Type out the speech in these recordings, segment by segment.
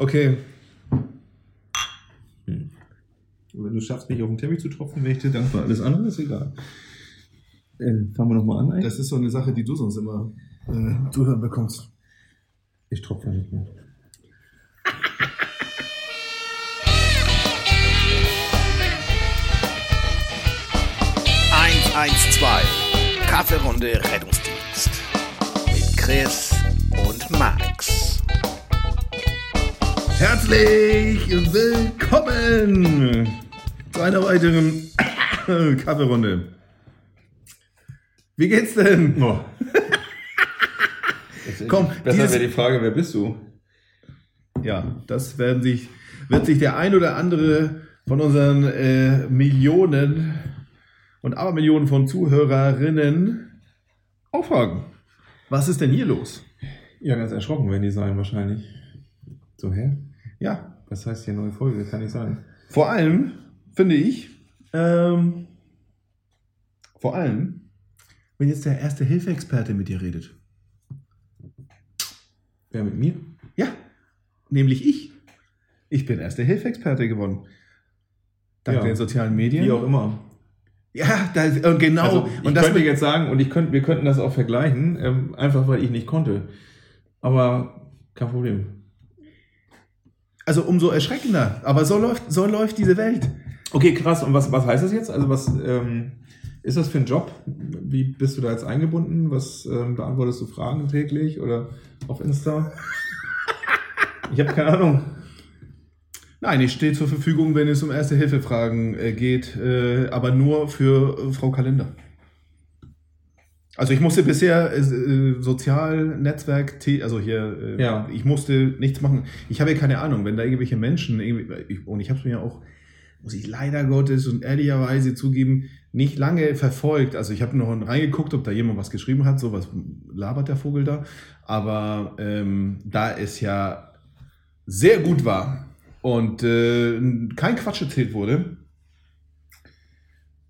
Okay. Hm. Wenn du schaffst, mich auf den Teppich zu tropfen, wäre ich dir dankbar. Alles andere ist egal. Äh, fangen wir nochmal an. Eigentlich? Das ist so eine Sache, die du sonst immer äh, zu hören bekommst. Ich tropfe nicht mehr. 112 Kaffeerunde Rettungsdienst mit Chris und Max. Herzlich willkommen zu einer weiteren Kaffeerunde. Wie geht's denn? Oh. Komm, besser wäre die Frage, wer bist du? Ja, das werden sich, wird sich der ein oder andere von unseren äh, Millionen und Abermillionen von Zuhörerinnen aufhaken. Was ist denn hier los? Ja, ganz erschrocken werden die sein wahrscheinlich. So, hä? Ja. Was heißt hier neue Folge? Das kann nicht sein. Vor allem, finde ich, ähm, vor allem, wenn jetzt der erste Hilfeexperte mit dir redet. Wer mit mir? Ja, nämlich ich. Ich bin erster Hilfeexperte geworden. Dank ja. den sozialen Medien. Wie auch immer. Ja, da, und genau. Also ich und das könnte jetzt sagen, und ich könnte, wir könnten das auch vergleichen, ähm, einfach weil ich nicht konnte. Aber kein Problem. Also umso erschreckender. Aber so läuft, so läuft diese Welt. Okay, krass. Und was, was heißt das jetzt? Also was ähm, ist das für ein Job? Wie bist du da jetzt eingebunden? Was ähm, beantwortest du Fragen täglich oder auf Insta? Ich habe keine Ahnung. Nein, ich stehe zur Verfügung, wenn es um Erste-Hilfe-Fragen äh, geht, äh, aber nur für Frau Kalender. Also ich musste bisher äh, Sozialnetzwerk, also hier, äh, ja. ich musste nichts machen. Ich habe ja keine Ahnung, wenn da irgendwelche Menschen, ich, und ich habe es mir auch, muss ich leider Gottes und ehrlicherweise zugeben, nicht lange verfolgt. Also ich habe noch reingeguckt, ob da jemand was geschrieben hat, so was labert der Vogel da. Aber ähm, da es ja sehr gut war, und äh, kein Quatsch erzählt wurde.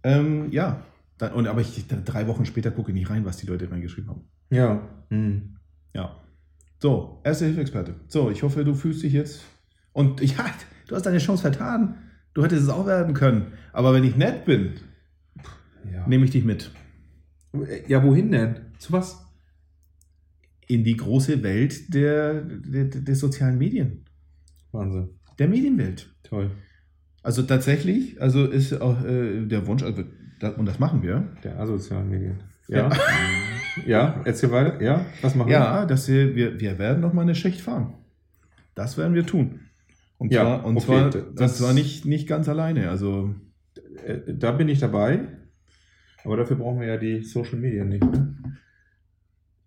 Ähm, ja, dann, und, aber ich, drei Wochen später gucke ich nicht rein, was die Leute reingeschrieben haben. Ja. Hm. Ja. So, erste Hilfeexperte. So, ich hoffe, du fühlst dich jetzt. Und ja, du hast deine Chance vertan. Du hättest es auch werden können. Aber wenn ich nett bin, ja. nehme ich dich mit. Ja, wohin denn? Zu was? In die große Welt der, der, der sozialen Medien. Wahnsinn der Medienwelt. Toll. Also tatsächlich, also ist auch äh, der Wunsch, also, und das machen wir. Der asozialen Medien. Ja. ja, erzähl weiter. Ja, was machen wir? Ja, dass wir, wir, wir werden noch mal eine Schicht fahren. Das werden wir tun. Und ja, zwar, und okay, zwar, das, das nicht, nicht ganz alleine. Also äh, da bin ich dabei. Aber dafür brauchen wir ja die Social Media nicht. Ne?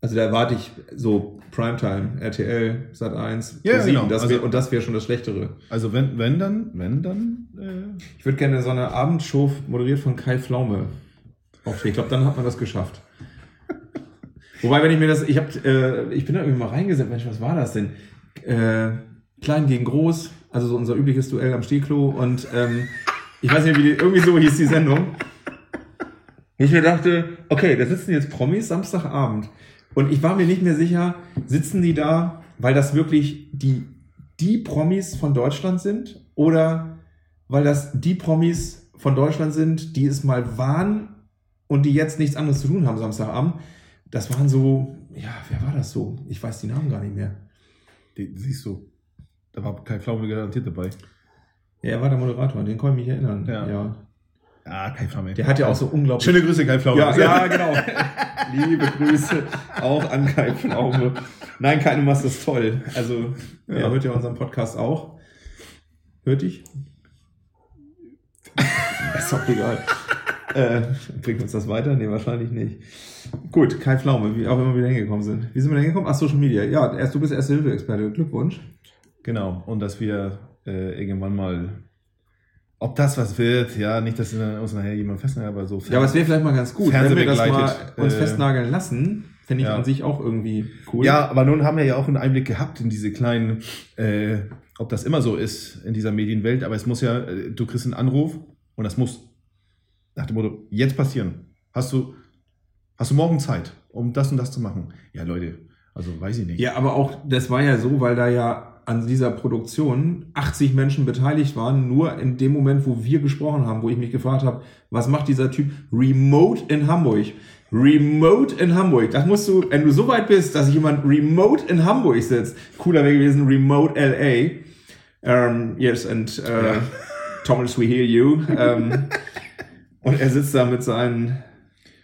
Also da erwarte ich so Primetime, RTL, Sat 1, ja, 7, genau. das wär, also, und das wäre schon das Schlechtere. Also wenn, wenn dann, wenn dann. Äh ich würde gerne so eine Abendshow moderiert von Kai Pflaume aufstehen. Ich glaube, dann hat man das geschafft. Wobei, wenn ich mir das, ich habe, äh, ich bin da irgendwie mal reingesetzt, Mensch, was war das denn? Äh, klein gegen groß, also so unser übliches Duell am Stehklo und ähm, ich weiß nicht, wie die, irgendwie so hieß die Sendung. Ich mir dachte, okay, da sitzen jetzt Promis Samstagabend. Und ich war mir nicht mehr sicher, sitzen die da, weil das wirklich die, die Promis von Deutschland sind oder weil das die Promis von Deutschland sind, die es mal waren und die jetzt nichts anderes zu tun haben Samstagabend. Das waren so, ja, wer war das so? Ich weiß die Namen gar nicht mehr. Die, siehst du, da war kein Pflaume garantiert dabei. Ja, er war der Moderator, an den kann ich mich erinnern. Ja. ja. Ah, Kai Pflaume. Der hat ja auch so unglaublich. Schöne Grüße, Kai Pflaume. Ja, ja genau. Liebe Grüße auch an Kai Pflaume. Nein, Kai, du machst das toll. Also, ja. er hört ja unseren Podcast auch. Hört dich? ist doch egal. äh, bringt uns das weiter? Nee, wahrscheinlich nicht. Gut, Kai Pflaume, wie auch immer wir hingekommen sind. Wie sind wir da hingekommen? Ach, Social Media. Ja, erst, du bist Erste-Hilfe-Experte. Glückwunsch. Genau. Und dass wir äh, irgendwann mal ob das was wird, ja, nicht, dass uns nachher jemand festnagelt, aber so. Ja, aber es wäre vielleicht mal ganz gut, wenn wir das mal uns äh, festnageln lassen. Finde ich ja. an sich auch irgendwie cool. Ja, aber nun haben wir ja auch einen Einblick gehabt in diese kleinen, äh, ob das immer so ist in dieser Medienwelt, aber es muss ja, äh, du kriegst einen Anruf und das muss nach dem Motto, jetzt passieren. Hast du, hast du morgen Zeit, um das und das zu machen? Ja, Leute, also weiß ich nicht. Ja, aber auch, das war ja so, weil da ja an dieser Produktion 80 Menschen beteiligt waren, nur in dem Moment, wo wir gesprochen haben, wo ich mich gefragt habe, was macht dieser Typ remote in Hamburg? Remote in Hamburg. Das musst du, wenn du so weit bist, dass jemand remote in Hamburg sitzt. Cooler wäre gewesen, remote LA. Um, yes, and uh, ja. Thomas, we hear you. Um, und er sitzt da mit seinen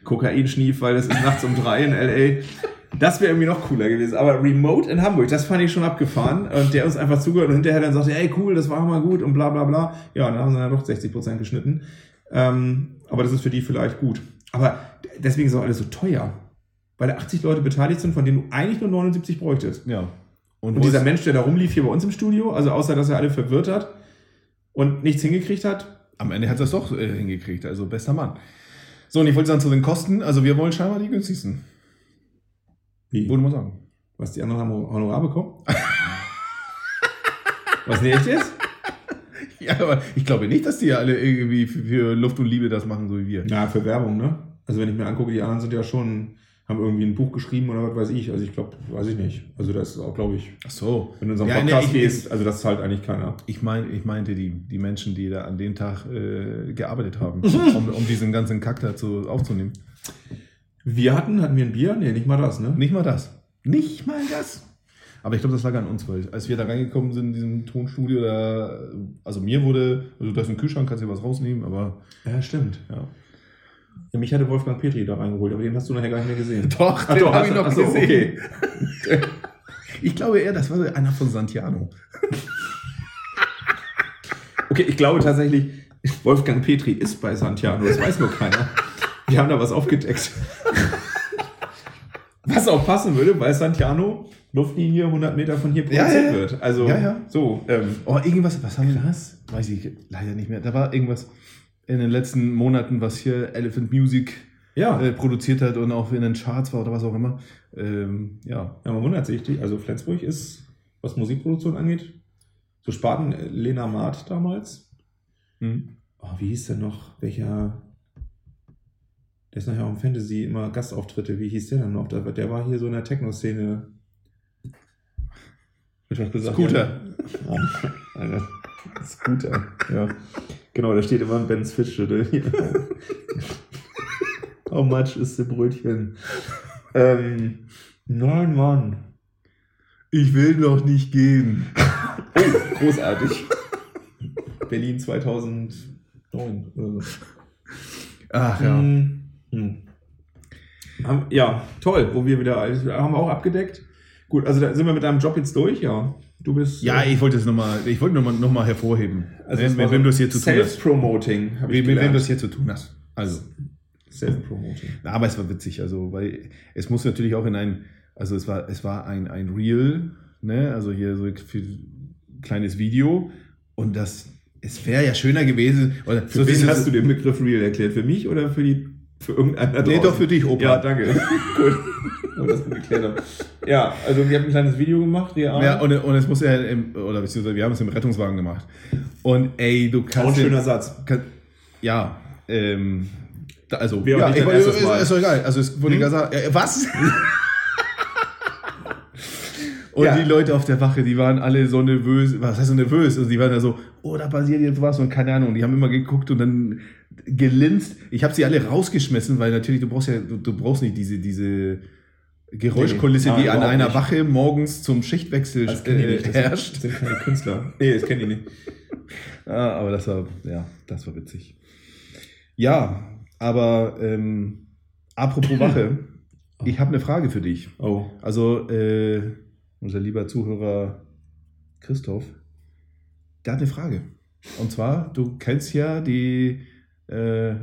Kokainschnief, weil es ist nachts um drei in LA. Das wäre irgendwie noch cooler gewesen. Aber Remote in Hamburg, das fand ich schon abgefahren. Und der uns einfach zugehört und hinterher dann sagte, hey cool, das war mal gut und bla bla bla. Ja, dann haben sie dann doch 60 Prozent geschnitten. Ähm, aber das ist für die vielleicht gut. Aber deswegen ist auch alles so teuer. Weil da 80 Leute beteiligt sind, von denen du eigentlich nur 79 bräuchtest. Ja. Und, und dieser Mensch, der da rumlief hier bei uns im Studio, also außer dass er alle verwirrt hat und nichts hingekriegt hat. Am Ende hat er es doch äh, hingekriegt, also bester Mann. So, und ich wollte sagen zu den Kosten, also wir wollen scheinbar die günstigsten. Wie? Würde man sagen. Was die anderen haben Honorar bekommen? Was nicht ist? Ja, aber ich glaube nicht, dass die alle irgendwie für Luft und Liebe das machen, so wie wir. Ja, für Werbung, ne? Also wenn ich mir angucke, die anderen sind ja schon, haben irgendwie ein Buch geschrieben oder was weiß ich. Also ich glaube, weiß ich nicht. Also das ist auch, glaube ich. Ach so. Wenn du in so einen Podcast nee, gehst, also das zahlt eigentlich keiner. Ich meine, ich meinte die, die Menschen, die da an dem Tag äh, gearbeitet haben, um, um diesen ganzen Kack dazu aufzunehmen. Wir hatten, hatten wir ein Bier? Nee, nicht mal das, ne? Nicht mal das. Nicht mal das. Aber ich glaube, das lag an uns, weil als wir da reingekommen sind in diesem Tonstudio, da, also mir wurde, also da ist ein Kühlschrank, kannst du was rausnehmen, aber. Ja, stimmt. Ja. Ja, mich hatte Wolfgang Petri da reingeholt, aber den hast du nachher gar nicht mehr gesehen. Doch, Ach, den habe ich noch achso, gesehen. Okay. ich glaube eher, das war einer von Santiano. okay, ich glaube tatsächlich, Wolfgang Petri ist bei Santiano, das weiß nur keiner. Wir haben da was aufgedeckt. was auch passen würde, weil Santiano Luftlinie 100 Meter von hier produziert ja, ja. wird. Also ja, ja. so. Ähm, oh, irgendwas, was haben wir das? Weiß ich leider nicht mehr. Da war irgendwas in den letzten Monaten, was hier Elephant Music ja. äh, produziert hat und auch in den Charts war oder was auch immer. Ähm, ja. ja, man wundert sich. Also Flensburg ist, was Musikproduktion angeht, so Spaten äh, Lena Maat damals. Mhm. Oh, wie hieß der noch? Welcher der ist nachher auch im Fantasy immer Gastauftritte. Wie hieß der dann noch? Der, der war hier so in der Techno-Szene. Scooter. Ja. Scooter, ja. Genau, da steht immer ein Ben's Fitzschüttel. How much ist der Brötchen? Ähm, nein, Mann. Ich will noch nicht gehen. oh, großartig. Berlin 2009 oder so. Ach ja. Hm. Hm. Ja, toll, wo wir wieder, haben wir auch abgedeckt. Gut, also da sind wir mit deinem Job jetzt durch, ja. Du bist. Ja, ich wollte es nochmal, ich wollte nochmal noch mal hervorheben. Also, wenn, wenn, wenn du es hier zu tun hast. Self-Promoting, wenn, wenn du es hier zu tun hast. Also. Self-Promoting. Aber es war witzig, also, weil es muss natürlich auch in ein, also es war, es war ein, ein Reel, ne, also hier so für kleines Video und das, es wäre ja schöner gewesen. Oder für so wen hast du den Begriff Reel erklärt? Für mich oder für die für irgendeinen Nee, doch für dich, Opa. Ja, danke. Gut. Und das geklärt haben. Ja, also wir haben ein kleines Video gemacht, real. Ja, und, und es muss ja, im, oder beziehungsweise wir haben es im Rettungswagen gemacht. Und ey, du kannst. Auch ein schöner Satz. Kann, ja, ähm, also, ja, ich, ist, ist doch egal. Also es wurde hm? gesagt, äh, was? Und ja. die Leute auf der Wache, die waren alle so nervös. Was heißt so nervös? Also die waren da so, oh, da passiert jetzt was und keine Ahnung. Die haben immer geguckt und dann gelinst. Ich habe sie alle rausgeschmissen, weil natürlich, du brauchst ja, du, du brauchst nicht diese, diese Geräuschkulisse, nee, die an einer nicht. Wache morgens zum Schichtwechsel das äh, das herrscht. Das sind keine Künstler. Nee, das kenne ich nicht. ja, aber das war, ja, das war witzig. Ja, aber ähm, apropos Wache, ich habe eine Frage für dich. Oh. Also, äh, unser lieber Zuhörer Christoph, der hat eine Frage. Und zwar, du kennst ja die äh,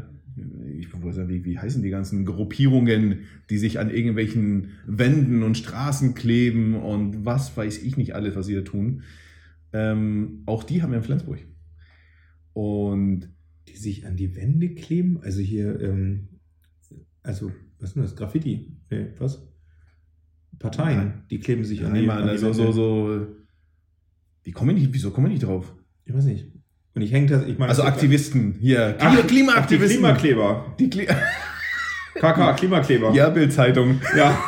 ich weiß nicht, wie, wie heißen die ganzen Gruppierungen, die sich an irgendwelchen Wänden und Straßen kleben und was weiß ich nicht alles, was sie da tun. Ähm, auch die haben wir in Flensburg. Und die sich an die Wände kleben? Also hier, ähm, also, was ist denn das? Graffiti? Nee, was? Parteien, die kleben sich an die, an die also Wände. So, so, wie komme ich nicht, wieso komme ich nicht drauf? Ich weiß nicht. Und ich hänge das, ich meine. Also Aktivisten, hier. Ach, Klimaaktivisten. Die Klimakleber. Die Kli KK, Klimakleber. Ja, Bildzeitung. Ja.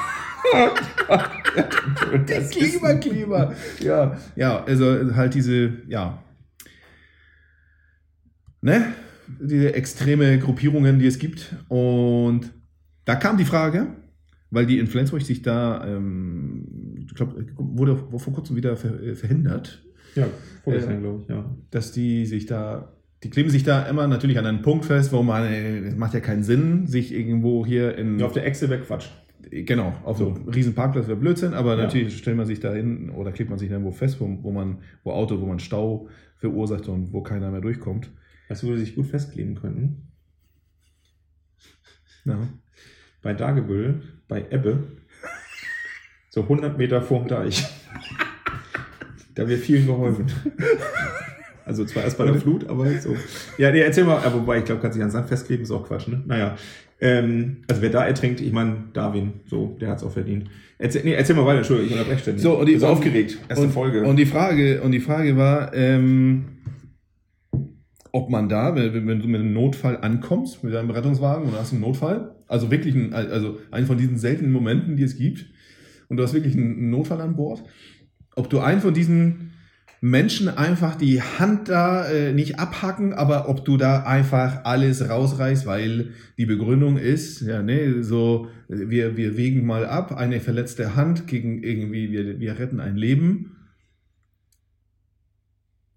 Der Klimakleber. Ja, ja, also halt diese, ja. Ne? Diese extreme Gruppierungen, die es gibt. Und da kam die Frage, weil die in Flensburg sich da, ähm, ich glaube, wurde vor kurzem wieder verhindert. Ja, vorgestern, äh, glaube ich, ja. Dass die sich da die kleben sich da immer natürlich an einen Punkt fest, wo man, es macht ja keinen Sinn, sich irgendwo hier in. Ja, auf der Echse wäre Quatsch. Genau, auf so einem riesen Parkplatz wäre Blödsinn, aber ja. natürlich stellt man sich da hin oder klebt man sich irgendwo fest, wo, wo man, wo Auto, wo man Stau verursacht und wo keiner mehr durchkommt. Wo sie sich gut festkleben könnten? Ja. Bei Dagebüll, bei Ebbe, so 100 Meter vorm Deich. da wird vielen geholfen. Also zwar erst bei der Flut, aber so. Ja, nee, erzähl mal, wobei ich glaube, kann sich an Sand festkleben, ist auch Quatsch, ne? Naja. Ähm, also wer da ertrinkt, ich meine, Darwin, so, der hat es auch verdient. Erzähl, nee, erzähl mal weiter, Entschuldigung, ich unterbreche ständig. So, und die, ist aufgeregt, erste und, Folge. Und die Frage, und die Frage war, ähm, ob man da, wenn, wenn, du mit einem Notfall ankommst, mit deinem Rettungswagen und hast einen Notfall, also wirklich ein, also einen von diesen seltenen Momenten, die es gibt, und du hast wirklich einen Notfall an Bord, ob du einen von diesen Menschen einfach die Hand da äh, nicht abhacken, aber ob du da einfach alles rausreißt, weil die Begründung ist, ja, ne, so, wir, wir wägen mal ab, eine verletzte Hand gegen irgendwie, wir, wir retten ein Leben.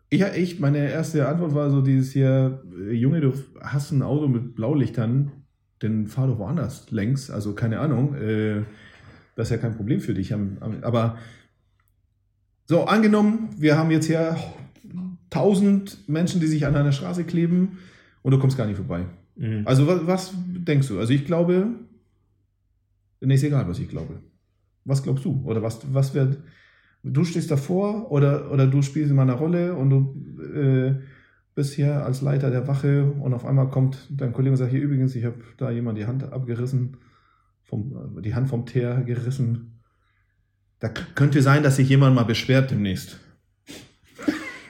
Ich, ich, meine erste Antwort war so dieses hier, äh, Junge, du hast ein Auto mit Blaulichtern, dann fahr doch woanders längs, also keine Ahnung, äh, das ist ja kein Problem für dich, aber so, angenommen, wir haben jetzt hier tausend Menschen, die sich an einer Straße kleben und du kommst gar nicht vorbei. Mhm. Also was, was, denkst du? Also ich glaube, nee, ist egal, was ich glaube. Was glaubst du? Oder was, was wird, du stehst davor oder, oder du spielst in meiner Rolle und du äh, bist hier als Leiter der Wache und auf einmal kommt dein Kollege und sagt, hier übrigens, ich habe da jemand die Hand abgerissen, vom, die Hand vom Teer gerissen da könnte sein, dass sich jemand mal beschwert demnächst.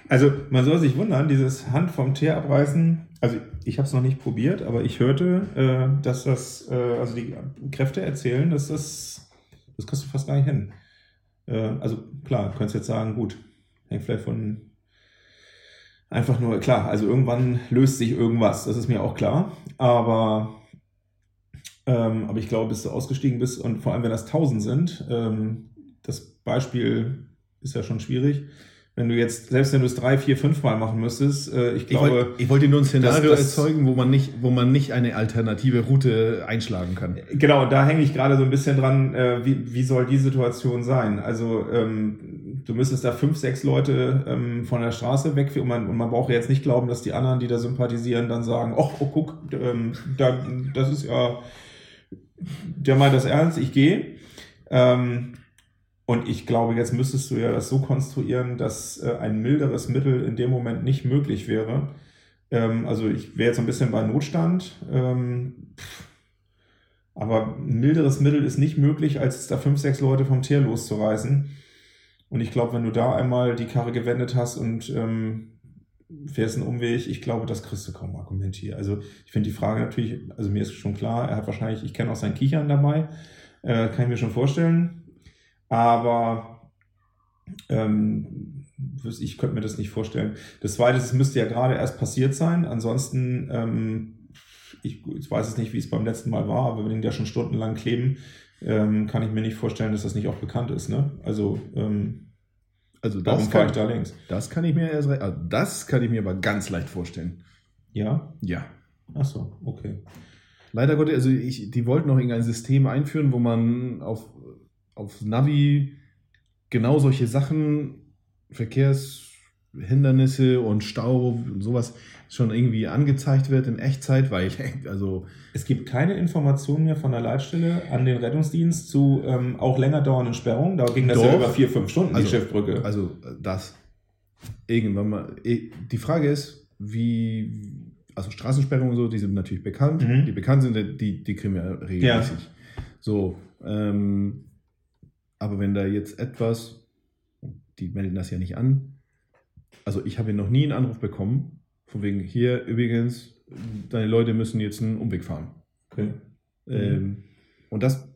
Also man soll sich wundern, dieses Hand vom Teer abreißen, also ich habe es noch nicht probiert, aber ich hörte, äh, dass das, äh, also die Kräfte erzählen, dass das, das du fast gar nicht hin. Äh, also klar, du könntest jetzt sagen, gut, hängt vielleicht von einfach nur, klar, also irgendwann löst sich irgendwas, das ist mir auch klar, aber ähm, aber ich glaube, bis du ausgestiegen bist und vor allem, wenn das tausend sind, ähm, das Beispiel ist ja schon schwierig. Wenn du jetzt, selbst wenn du es drei, vier, fünf Mal machen müsstest, äh, ich glaube. Ich wollte, ich wollte nur ein Szenario das, das, erzeugen, wo man nicht, wo man nicht eine alternative Route einschlagen kann. Genau, da hänge ich gerade so ein bisschen dran, äh, wie, wie soll die Situation sein? Also ähm, du müsstest da fünf, sechs Leute ähm, von der Straße weg und man, und man braucht jetzt nicht glauben, dass die anderen, die da sympathisieren, dann sagen, oh, oh guck, ähm, da, das ist ja, der meint das ernst, ich gehe. Ähm, und ich glaube, jetzt müsstest du ja das so konstruieren, dass äh, ein milderes Mittel in dem Moment nicht möglich wäre. Ähm, also ich wäre jetzt ein bisschen bei Notstand. Ähm, aber ein milderes Mittel ist nicht möglich, als da fünf, sechs Leute vom Tier loszureißen. Und ich glaube, wenn du da einmal die Karre gewendet hast und ähm, fährst einen Umweg, ich glaube, das kriegst du kaum argumentiert. Also ich finde die Frage natürlich, also mir ist schon klar, er hat wahrscheinlich, ich kenne auch sein Kichern dabei, äh, kann ich mir schon vorstellen. Aber ähm, ich könnte mir das nicht vorstellen. Das Zweite, es müsste ja gerade erst passiert sein. Ansonsten, ähm, ich, ich, weiß es nicht, wie es beim letzten Mal war, aber wenn die da schon stundenlang kleben, ähm, kann ich mir nicht vorstellen, dass das nicht auch bekannt ist. Ne? Also, ähm, also das kann, ich da links. Das kann ich mir erst, also das kann ich mir aber ganz leicht vorstellen. Ja? Ja. Ach so, okay. Leider Gottes, also ich, die wollten noch irgendein System einführen, wo man auf auf Navi genau solche Sachen, Verkehrshindernisse und Stau und sowas schon irgendwie angezeigt wird in Echtzeit, weil also es gibt keine Informationen mehr von der Leitstelle an den Rettungsdienst zu ähm, auch länger dauernden Sperrungen. Da ging das doch, ja über vier, fünf Stunden also, die Schiffbrücke. Also das irgendwann mal. Eh, die Frage ist, wie also Straßensperrungen und so, die sind natürlich bekannt. Mhm. Die bekannt sind, die, die kriegen wir regelmäßig. Ja. So, ähm, aber wenn da jetzt etwas, die melden das ja nicht an, also ich habe noch nie einen Anruf bekommen, von wegen hier übrigens, deine Leute müssen jetzt einen Umweg fahren. Okay. Ähm, und das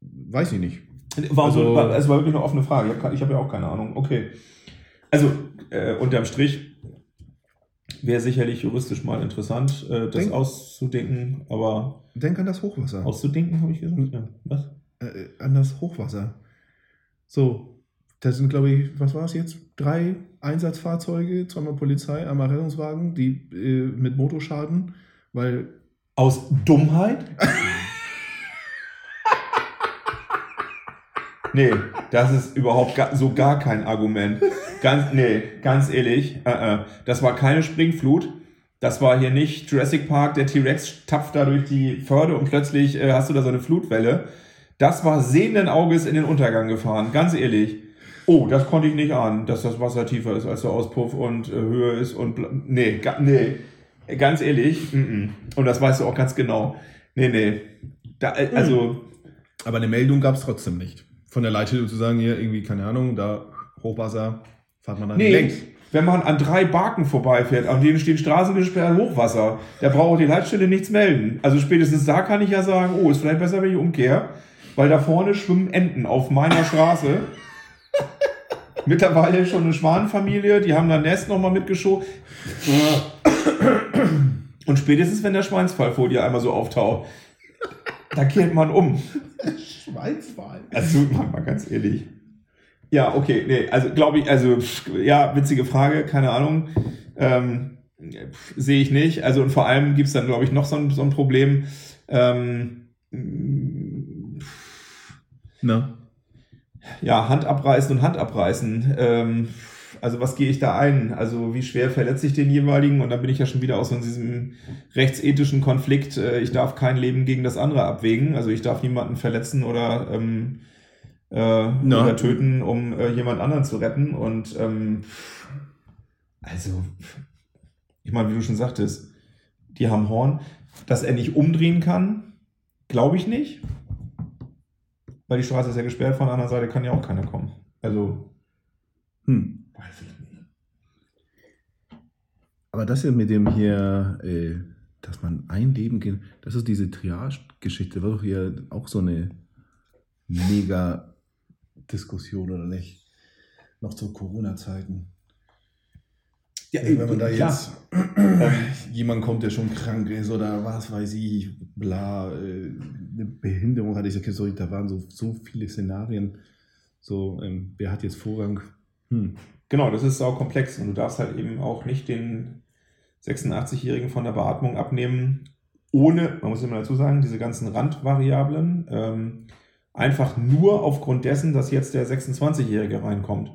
weiß ich nicht. War also, war, es war wirklich eine offene Frage. Ich habe hab ja auch keine Ahnung. Okay. Also, äh, unterm Strich wäre sicherlich juristisch mal interessant, äh, das denk, auszudenken, aber. Denk an das Hochwasser. Auszudenken, habe ich gesagt. Ja. Was? Äh, an das Hochwasser. So, das sind, glaube ich, was war es jetzt? Drei Einsatzfahrzeuge, zweimal Polizei, einmal Rettungswagen, die äh, mit Motorschaden, weil. Aus Dummheit? nee, das ist überhaupt gar, so gar kein Argument. Ganz, nee, ganz ehrlich, uh -uh. das war keine Springflut. Das war hier nicht Jurassic Park, der T-Rex tapft da durch die Förde und plötzlich äh, hast du da so eine Flutwelle. Das war sehenden Auges in den Untergang gefahren, ganz ehrlich. Oh, das konnte ich nicht ahnen, dass das Wasser tiefer ist als der Auspuff und äh, höher ist und nee, nee, ganz ehrlich. Mm -mm. Und das weißt du auch ganz genau. Nee, nee. Da, äh, also. Aber eine Meldung gab es trotzdem nicht. Von der Leitstelle zu sagen, hier irgendwie, keine Ahnung, da Hochwasser, fahrt man dann nee, längs. Wenn man an drei Barken vorbeifährt, an denen stehen Straßen gesperrt, Hochwasser, da braucht die Leitstelle nichts melden. Also spätestens da kann ich ja sagen, oh, ist vielleicht besser, wenn ich umkehre, weil da vorne schwimmen Enten auf meiner Straße. Mittlerweile schon eine Schwanenfamilie, die haben da Nest nochmal mitgeschoben. Und spätestens, wenn der Schweinsfallfolie einmal so auftaucht, da kehrt man um. Schweinsfall. Also, mal ganz ehrlich. Ja, okay, nee, also glaube ich, also ja, witzige Frage, keine Ahnung. Ähm, Sehe ich nicht. Also und vor allem gibt es dann, glaube ich, noch so ein, so ein Problem. Ähm, Na? Ja, Hand abreißen und Hand abreißen. Ähm, also was gehe ich da ein? Also wie schwer verletze ich den jeweiligen? Und dann bin ich ja schon wieder aus so diesem rechtsethischen Konflikt. Äh, ich darf kein Leben gegen das andere abwägen. Also ich darf niemanden verletzen oder ähm, äh, no. oder töten, um äh, jemand anderen zu retten. Und ähm, also, ich meine, wie du schon sagtest, die haben Horn. Dass er nicht umdrehen kann, glaube ich nicht. Weil die Straße ist ja gesperrt, von der anderen Seite kann ja auch keiner kommen. Also, hm. Weiß ich nicht. Aber das hier mit dem hier, äh, dass man ein Leben geht, das ist diese Triage-Geschichte, war doch hier auch so eine mega Diskussion oder nicht. Noch zu Corona-Zeiten. Ja, wenn man da jetzt jemand kommt, der schon krank ist oder was weiß ich, bla, äh, eine Behinderung hatte ich gesagt, sorry, da waren so, so viele Szenarien. So, ähm, wer hat jetzt Vorrang? Hm. Genau, das ist auch komplex und du darfst halt eben auch nicht den 86-Jährigen von der Beatmung abnehmen, ohne, man muss immer dazu sagen, diese ganzen Randvariablen. Ähm, Einfach nur aufgrund dessen, dass jetzt der 26-Jährige reinkommt.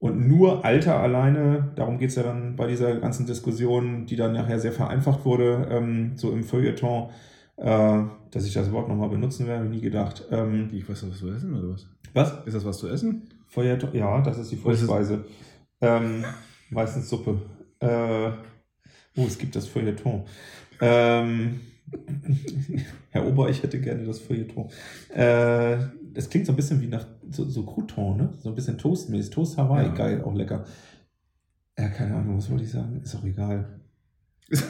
Und nur Alter alleine, darum geht es ja dann bei dieser ganzen Diskussion, die dann nachher sehr vereinfacht wurde, ähm, so im Feuilleton, äh, dass ich das Wort nochmal benutzen werde, nie gedacht. Ähm, ich weiß, was zu essen oder was? Was? Ist das was zu essen? Feuilleton, ja, das ist die Vorspeise. Ähm, meistens Suppe. Äh, oh, es gibt das Feuilleton. Ähm, Herr Ober, ich hätte gerne das Feuilleton. Äh, das klingt so ein bisschen wie nach so, so Crouton, ne? So ein bisschen Toastmäßig. Toast Hawaii, ja. geil, auch lecker. Ja, keine Ahnung, was wollte ich sagen? Ist auch egal.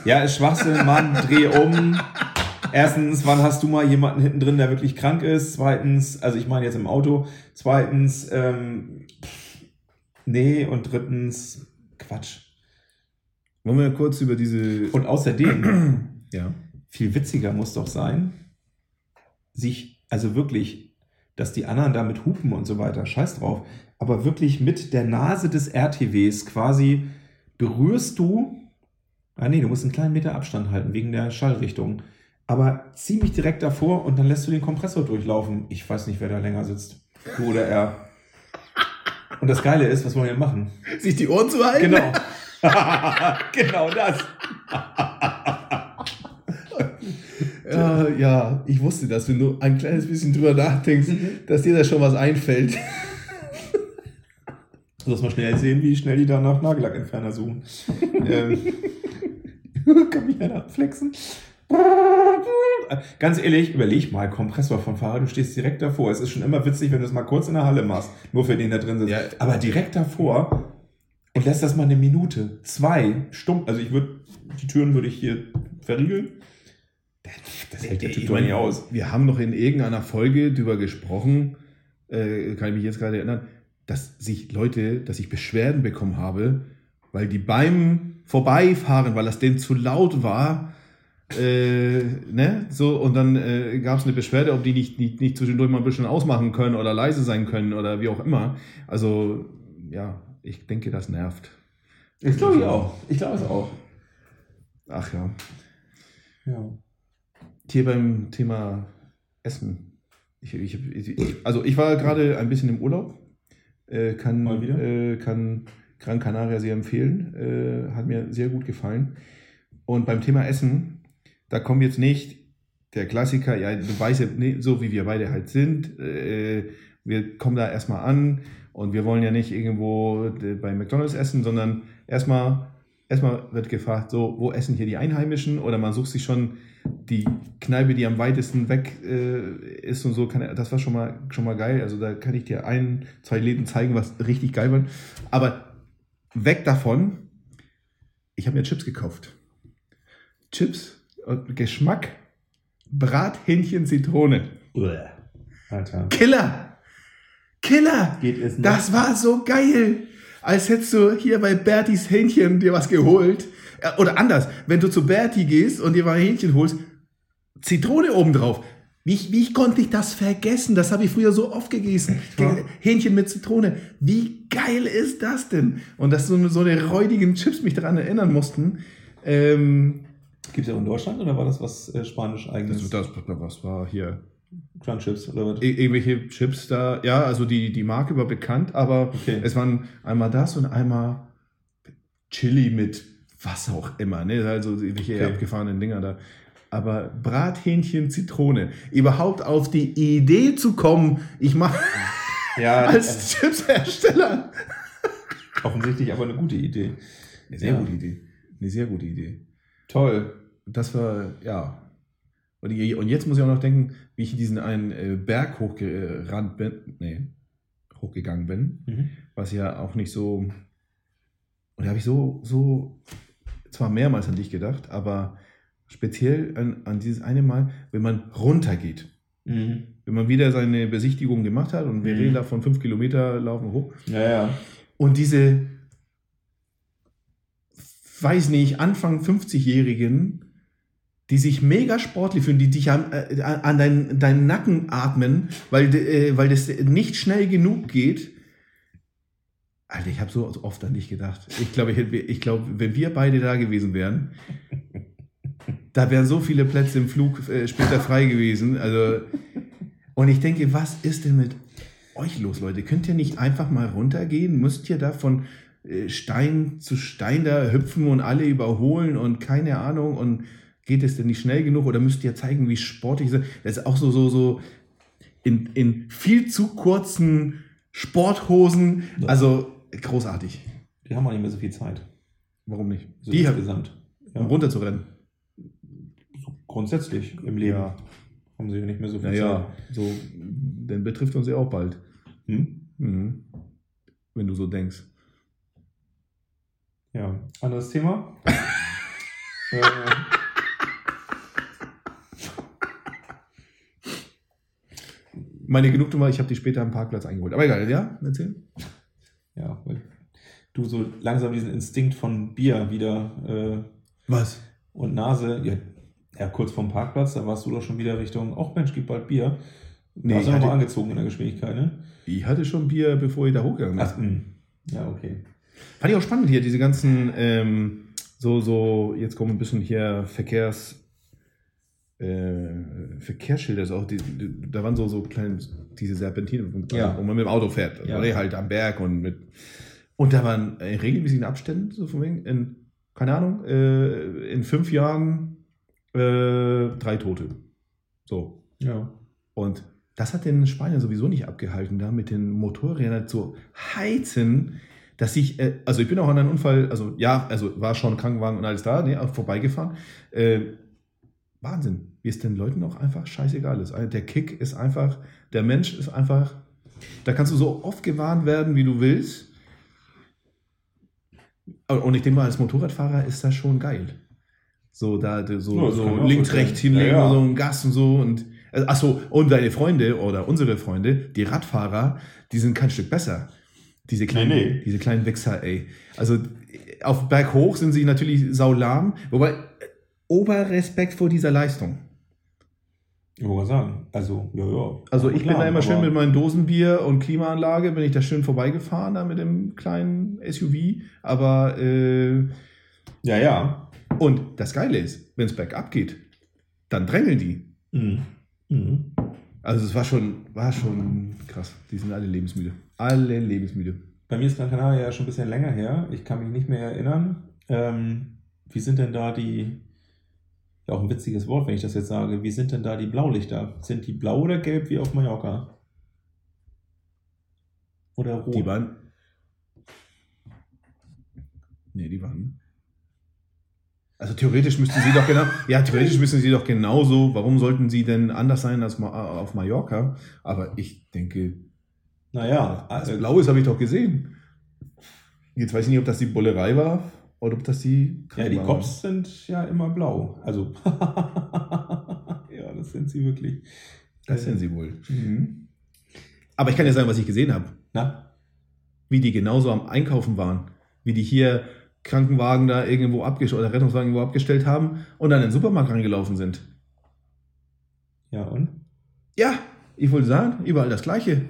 Ja, ist Schwachsinn, Mann, dreh um. Erstens, wann hast du mal jemanden hinten drin, der wirklich krank ist? Zweitens, also ich meine jetzt im Auto. Zweitens, ähm, nee. Und drittens, Quatsch. Wollen wir kurz über diese. Und außerdem, ja viel witziger muss doch sein, sich, also wirklich, dass die anderen damit hupen und so weiter, scheiß drauf, aber wirklich mit der Nase des RTWs quasi berührst du, ah nee, du musst einen kleinen Meter Abstand halten wegen der Schallrichtung, aber ziemlich direkt davor und dann lässt du den Kompressor durchlaufen. Ich weiß nicht, wer da länger sitzt. Du oder er. Und das Geile ist, was wollen wir machen? Sich die Ohren zu halten? Genau. genau das. Ja, ja, ich wusste das, wenn du ein kleines bisschen drüber nachdenkst, mhm. dass dir da schon was einfällt. Du sollst mal schnell sehen, wie schnell die da nach Nagellackentferner suchen. ähm, kann mich einer abflexen. Ganz ehrlich, überleg mal, Kompressor vom Fahrer, du stehst direkt davor. Es ist schon immer witzig, wenn du es mal kurz in der Halle machst, nur für den da drin sitzt. Ja. Aber direkt davor und lässt das mal eine Minute, zwei, stumm. Also ich würde, die Türen würde ich hier verriegeln das hält der doch nicht aus. Wir haben doch in irgendeiner Folge darüber gesprochen, äh, kann ich mich jetzt gerade erinnern, dass sich Leute, dass ich Beschwerden bekommen habe, weil die beim Vorbeifahren, weil das denen zu laut war, äh, ne, so, und dann äh, gab es eine Beschwerde, ob die nicht, nicht, nicht zwischendurch mal ein bisschen ausmachen können oder leise sein können oder wie auch immer. Also, ja, ich denke, das nervt. Ich glaube ich auch. Ich glaube es auch. Ach ja. Ja. Hier beim Thema Essen. Ich, ich, ich, also ich war gerade ein bisschen im Urlaub. Äh, kann? Äh, kann Gran Canaria sehr empfehlen. Äh, hat mir sehr gut gefallen. Und beim Thema Essen, da kommt jetzt nicht der Klassiker, ja, du weißt ja, nee, so wie wir beide halt sind. Äh, wir kommen da erstmal an und wir wollen ja nicht irgendwo äh, bei McDonalds essen, sondern erstmal erstmal wird gefragt, so, wo essen hier die Einheimischen? Oder man sucht sich schon die Kneipe, die am weitesten weg äh, ist und so. Kann, das war schon mal, schon mal geil. Also da kann ich dir ein, zwei Läden zeigen, was richtig geil war. Aber weg davon, ich habe mir Chips gekauft. Chips, und Geschmack, Brathähnchen, Zitrone. Alter. Killer! Killer! Geht es nicht? Das war so geil! Als hättest du hier bei Bertis Hähnchen dir was geholt. Oder anders, wenn du zu Berti gehst und dir mal ein Hähnchen holst, Zitrone obendrauf. Wie, wie konnte ich das vergessen? Das habe ich früher so oft gegessen. wahr? Hähnchen mit Zitrone. Wie geil ist das denn? Und dass so, so eine räudigen Chips mich daran erinnern mussten. Ähm, Gibt es ja auch in Deutschland oder war das was äh, spanisch eigenes? das, das, was war hier? Crunchips oder was? Ir- irgendwelche Chips da, ja, also die, die Marke war bekannt, aber Okay. es waren einmal das und einmal Chili mit was auch immer, ne? Also irgendwelche Okay. abgefahrenen Dinger da. Aber Brathähnchen, Zitrone, überhaupt auf die Idee zu kommen, ich mache Ja, als Chipshersteller. offensichtlich aber eine gute Idee. Eine sehr Ja. gute Idee. Eine sehr gute Idee. Toll. Das war, ja. Und, und jetzt muss ich auch noch denken, wie ich diesen einen äh, Berg hochgerannt bin, nee, hochgegangen bin. Mhm. was ja auch nicht so. Und da habe ich so, so zwar mehrmals an dich gedacht, aber speziell an, an dieses eine Mal, wenn man runtergeht. Mhm. Wenn man wieder seine Besichtigung gemacht hat und wir Mhm. reden da von fünf Kilometer laufen hoch. Ja, ja. Und diese, weiß nicht, Anfang 50-Jährigen, die sich mega sportlich fühlen, die dich an, äh, an deinen, deinen Nacken atmen, weil, äh, weil das nicht schnell genug geht. Alter, ich habe so oft an dich gedacht. Ich glaube, ich, ich glaube, wenn wir beide da gewesen wären, da wären so viele Plätze im Flug äh, später frei gewesen. Also, und ich denke, was ist denn mit euch los, Leute? Könnt ihr nicht einfach mal runtergehen? Müsst ihr da von äh, Stein zu Stein da hüpfen und alle überholen und keine Ahnung und geht es denn nicht schnell genug oder müsst ihr zeigen, wie sportlich ihr seid? Das ist auch so, so, so in, in viel zu kurzen Sporthosen. Also großartig. Die haben auch nicht mehr so viel Zeit. Warum nicht? So Die insgesamt. Ja. um runterzurennen. Grundsätzlich im Leben Ja. haben sie ja nicht mehr so viel Naja, so, dann betrifft uns ja auch bald. Zeit. Hm? Mhm. Wenn du so denkst. Ja. Anderes Thema. äh, Meine Genugtuung war, ich habe die später am Parkplatz eingeholt. Aber egal, ja? Erzähl. ja, weil du so langsam diesen Instinkt von Bier wieder äh, Was? und Nase, ja, ja, kurz vorm Parkplatz, da warst du doch schon wieder Richtung, ach Mensch, gib bald Bier. Nee, ich du nochmal hatte, angezogen in der Geschwindigkeit, ne? ich hatte schon Bier, bevor ich da hochgegangen bin. Ach, mh. ja, okay. Fand ich auch spannend hier, diese ganzen, ähm, so, so, jetzt kommen ein bisschen hier Verkehrs, äh, Verkehrsschilder, auch, die, die, da waren so, so kleine, diese Serpentine, Ja. wo man mit dem Auto fährt. Ja. Oder halt am Berg und mit, und da waren in regelmäßigen Abständen, so von wegen, in, keine Ahnung, äh, in fünf Jahren äh, drei Tote. So. Ja. Und das hat den Spanier sowieso nicht abgehalten, da mit den Motorrädern zu heizen, dass ich, äh, also ich bin auch an einem Unfall, also ja, also war schon Krankenwagen und alles da, ne, auch vorbeigefahren. Äh, Wahnsinn, wie es den Leuten auch einfach scheißegal ist. Der Kick ist einfach, der Mensch ist einfach, da kannst du so oft gewarnt werden, wie du willst. Und ich denke mal, als Motorradfahrer ist das schon geil. So, da so, Ja, so links, rechts hinlegen Ja, ja. so ein Gas und so und Äh, Achso, und deine Freunde oder unsere Freunde, die Radfahrer, die sind kein Stück besser. Diese kleinen, nee, nee. diese kleinen Wichser, ey. Also auf Berg hoch sind sie natürlich saulahm, wobei Oberrespekt vor dieser Leistung. Ich wollte sagen, also, ja, ja. Also ich klar, bin da immer schön mit meinem Dosenbier und Klimaanlage, bin ich da schön vorbeigefahren, da mit dem kleinen SUV, aber äh, ja, ja. Und das Geile ist, wenn es bergab geht, dann drängeln die. Mhm. Mhm. Also es war schon, war schon krass. Die sind alle lebensmüde. Alle lebensmüde. Bei mir ist Gran Canaria ja schon ein bisschen länger her. Ich kann mich nicht mehr erinnern. Ähm, wie sind denn da die, ja auch ein witziges Wort, wenn ich das jetzt sage, wie sind denn da die Blaulichter? Sind die blau oder gelb wie auf Mallorca? Oder rot? Die waren. Nee, die waren. Also theoretisch müssten sie doch genau, ja, theoretisch müssen sie doch genauso, warum sollten sie denn anders sein als auf Mallorca? Aber ich denke, naja, also Blaues habe ich doch gesehen. Jetzt weiß ich nicht, ob das die Bullerei war oder ob das die. Ja, die Cops sind ja immer blau. Also, ja, das sind sie wirklich. Das sind sie wohl. Mhm. Aber ich kann ja sagen, was ich gesehen habe. Na? Wie die genauso am Einkaufen waren. Wie die hier Krankenwagen da irgendwo abgestellt oder Rettungswagen irgendwo abgestellt haben und dann in den Supermarkt reingelaufen sind. Ja, und? Ja, ich wollte sagen, überall das Gleiche.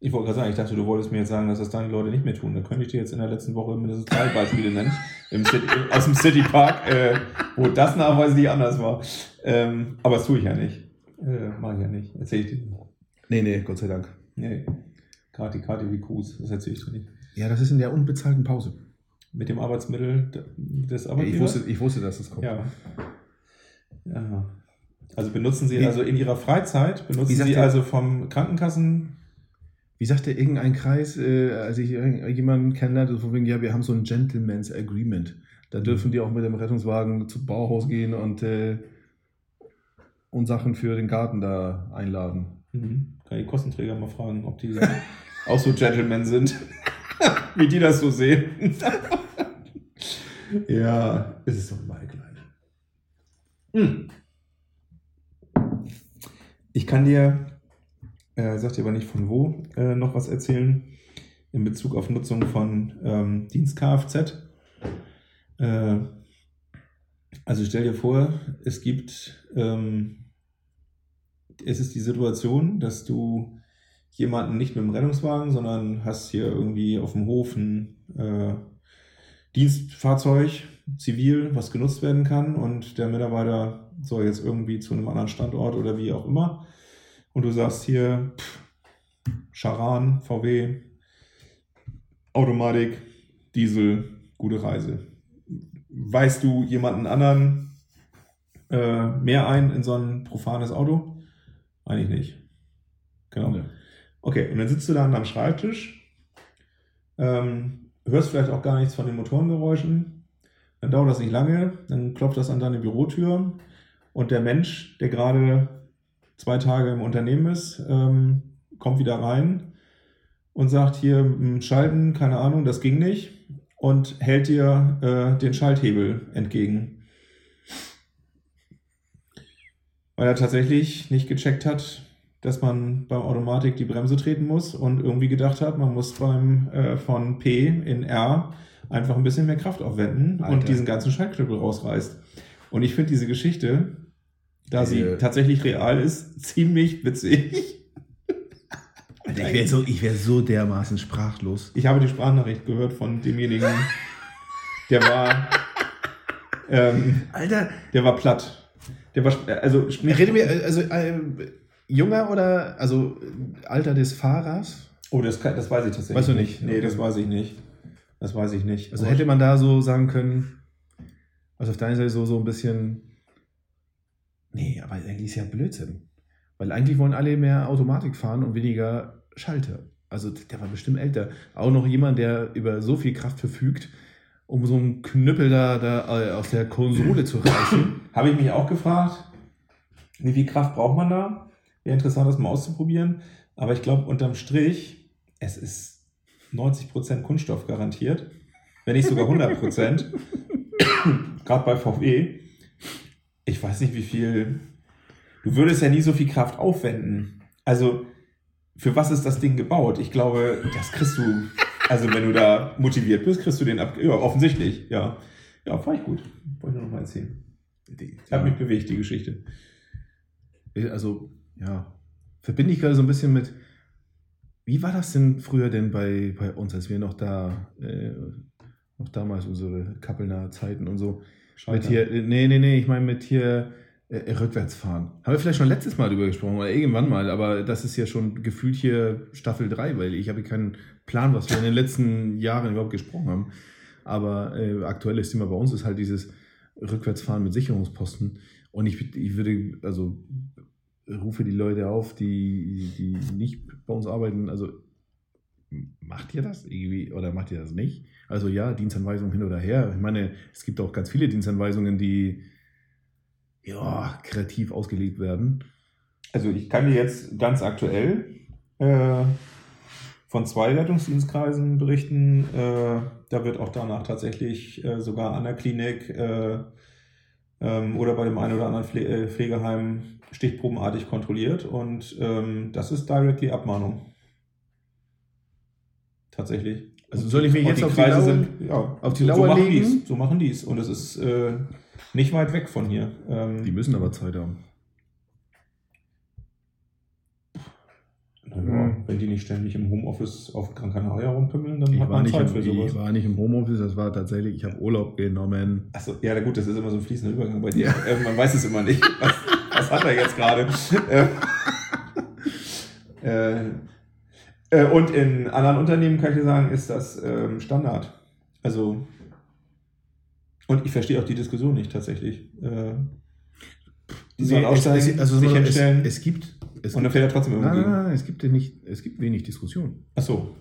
Ich wollte gerade sagen, ich dachte, du wolltest mir jetzt sagen, dass das deine Leute nicht mehr tun. Da könnte ich dir jetzt in der letzten Woche mindestens drei Beispiele nennen. City, aus dem City Park, äh, wo das nachweislich anders war. Ähm, aber das tue ich ja nicht. Äh, Mache ich ja nicht. Erzähle ich dir. Nee, nee, Gott sei Dank. Nee. Kati, Kati wie Kuhs, das erzähle ich dir nicht. Ja, das ist in der unbezahlten Pause. Mit dem Arbeitsmittel des Arbeitgebers? Ich wusste, ich wusste, dass es kommt. Ja. ja. Also benutzen Sie wie, also in Ihrer Freizeit, benutzen Sie also vom Krankenkassen... Wie sagte irgendein Kreis, äh, als ich jemanden kennenlernte, von wegen, ja, wir haben so ein Gentleman's Agreement. Da dürfen die auch mit dem Rettungswagen zum Bauhaus gehen und, äh, und Sachen für den Garten da einladen. Mhm. Kann ich Kostenträger mal fragen, ob die auch so Gentlemen sind, wie die das so sehen. Ja, es ist doch mal gleich. Hm. Ich kann dir, äh, sagt aber nicht von wo, äh, noch was erzählen in Bezug auf Nutzung von ähm, Dienst Kfz. Äh, also stell dir vor, es gibt, ähm, es ist die Situation, dass du jemanden nicht mit dem Rettungswagen, sondern hast hier irgendwie auf dem Hof ein äh, Dienstfahrzeug, zivil, was genutzt werden kann und der Mitarbeiter soll jetzt irgendwie zu einem anderen Standort oder wie auch immer. Und du sagst hier, pff, Charan, VW, Automatik, Diesel, gute Reise. Weißt du jemanden anderen äh, mehr ein in so ein profanes Auto? Eigentlich nicht. Genau. Okay, und dann sitzt du da an deinem Schreibtisch. Ähm, hörst vielleicht auch gar nichts von den Motorengeräuschen. Dann dauert das nicht lange, dann klopft das an deine Bürotür und der Mensch, der gerade zwei Tage im Unternehmen ist, ähm, kommt wieder rein und sagt hier hm, Schalten, keine Ahnung, das ging nicht und hält dir äh, den Schalthebel entgegen. Weil er tatsächlich nicht gecheckt hat, dass man beim Automatik die Bremse treten muss und irgendwie gedacht hat, man muss beim äh, von P in R einfach ein bisschen mehr Kraft aufwenden Alter. und diesen ganzen Schaltknüppel rausreißt. Und ich finde diese Geschichte, da sie äh. tatsächlich real ist, ziemlich witzig. Alter, ich wäre so, wär so dermaßen sprachlos. Ich habe die Sprachnachricht gehört von demjenigen, der war. Ähm, Alter. Der war platt. Der war, also, rede mir, also, äh, junger oder, also Alter des Fahrers? Oh, das, kann, das weiß ich tatsächlich weißt du nicht. Nee, das weiß ich nicht. Das weiß ich nicht. Also hätte man da so sagen können, also auf deiner Seite so, so ein bisschen, nee, aber eigentlich ist ja Blödsinn. Weil eigentlich wollen alle mehr Automatik fahren und weniger Schalter. Also der war bestimmt älter. Auch noch jemand, der über so viel Kraft verfügt, um so einen Knüppel da, da äh, aus der Konsole zu reißen. Habe ich mich auch gefragt, wie viel Kraft braucht man da? Wäre interessant, das mal auszuprobieren. Aber ich glaube, unterm Strich, es ist 90% Kunststoff garantiert. Wenn nicht sogar 100%. Gerade bei VW. Ich weiß nicht, wie viel. du würdest ja nie so viel Kraft aufwenden. Also, für was ist das Ding gebaut? Ich glaube, das kriegst du, also wenn du da motiviert bist, kriegst du den ab, ja, offensichtlich, ja. Ja, war ich gut. Wollte ich nur noch mal erzählen. Die, Hat mich bewegt, die Geschichte. Also, ja, verbinde ich gerade so ein bisschen mit, wie war das denn früher denn bei, bei uns, als wir noch da, äh, noch damals unsere Kappelner Zeiten und so. Mit hier, nee, nee, nee, ich meine mit hier, äh, rückwärts fahren. Haben wir vielleicht schon letztes Mal drüber gesprochen oder irgendwann mal, aber das ist ja schon gefühlt hier Staffel 3, weil ich habe keinen Plan, was wir in den letzten Jahren überhaupt gesprochen haben. Aber äh, aktuelles Thema bei uns ist halt dieses Rückwärtsfahren mit Sicherungsposten. Und ich, ich würde, also rufe die Leute auf, die, die nicht bei uns arbeiten, also macht ihr das irgendwie oder macht ihr das nicht? Also ja, Dienstanweisungen hin oder her. Ich meine, es gibt auch ganz viele Dienstanweisungen, die ja, kreativ ausgelegt werden. Also ich kann dir jetzt ganz aktuell äh, von zwei Rettungsdienstkreisen berichten. Äh, da wird auch danach tatsächlich äh, sogar an der Klinik äh, ähm, oder bei dem einen oder anderen Pfle äh, Pflegeheim stichprobenartig kontrolliert und ähm, das ist directly Abmahnung. Tatsächlich. Also soll ich mich jetzt auf die, Kreise sind, ja, auf die so, Lauer so legen? Dies, so machen die es und es ist äh, nicht weit weg von hier. Ähm, die müssen aber Zeit haben. Naja, mhm. wenn die nicht ständig im Homeoffice auf Gran Canaria rumpimmeln, dann ich hat man Zeit im, für sowas. Ich war nicht im Homeoffice, das war tatsächlich, ich habe Urlaub genommen. Achso, ja, gut, das ist immer so ein fließender Übergang bei dir. Ja. Äh, man weiß es immer nicht. Was, was hat er jetzt gerade? äh, äh, und in anderen Unternehmen kann ich dir sagen, ist das ähm, Standard. Also und ich verstehe auch die Diskussion nicht tatsächlich. Äh, die sollen nee, aussteigen, es, also sich hinstellen. Es, es gibt. Es und dann fährt er trotzdem irgendwie. Nein, nein, nein, es gibt nicht, es gibt wenig Diskussion. Ach so.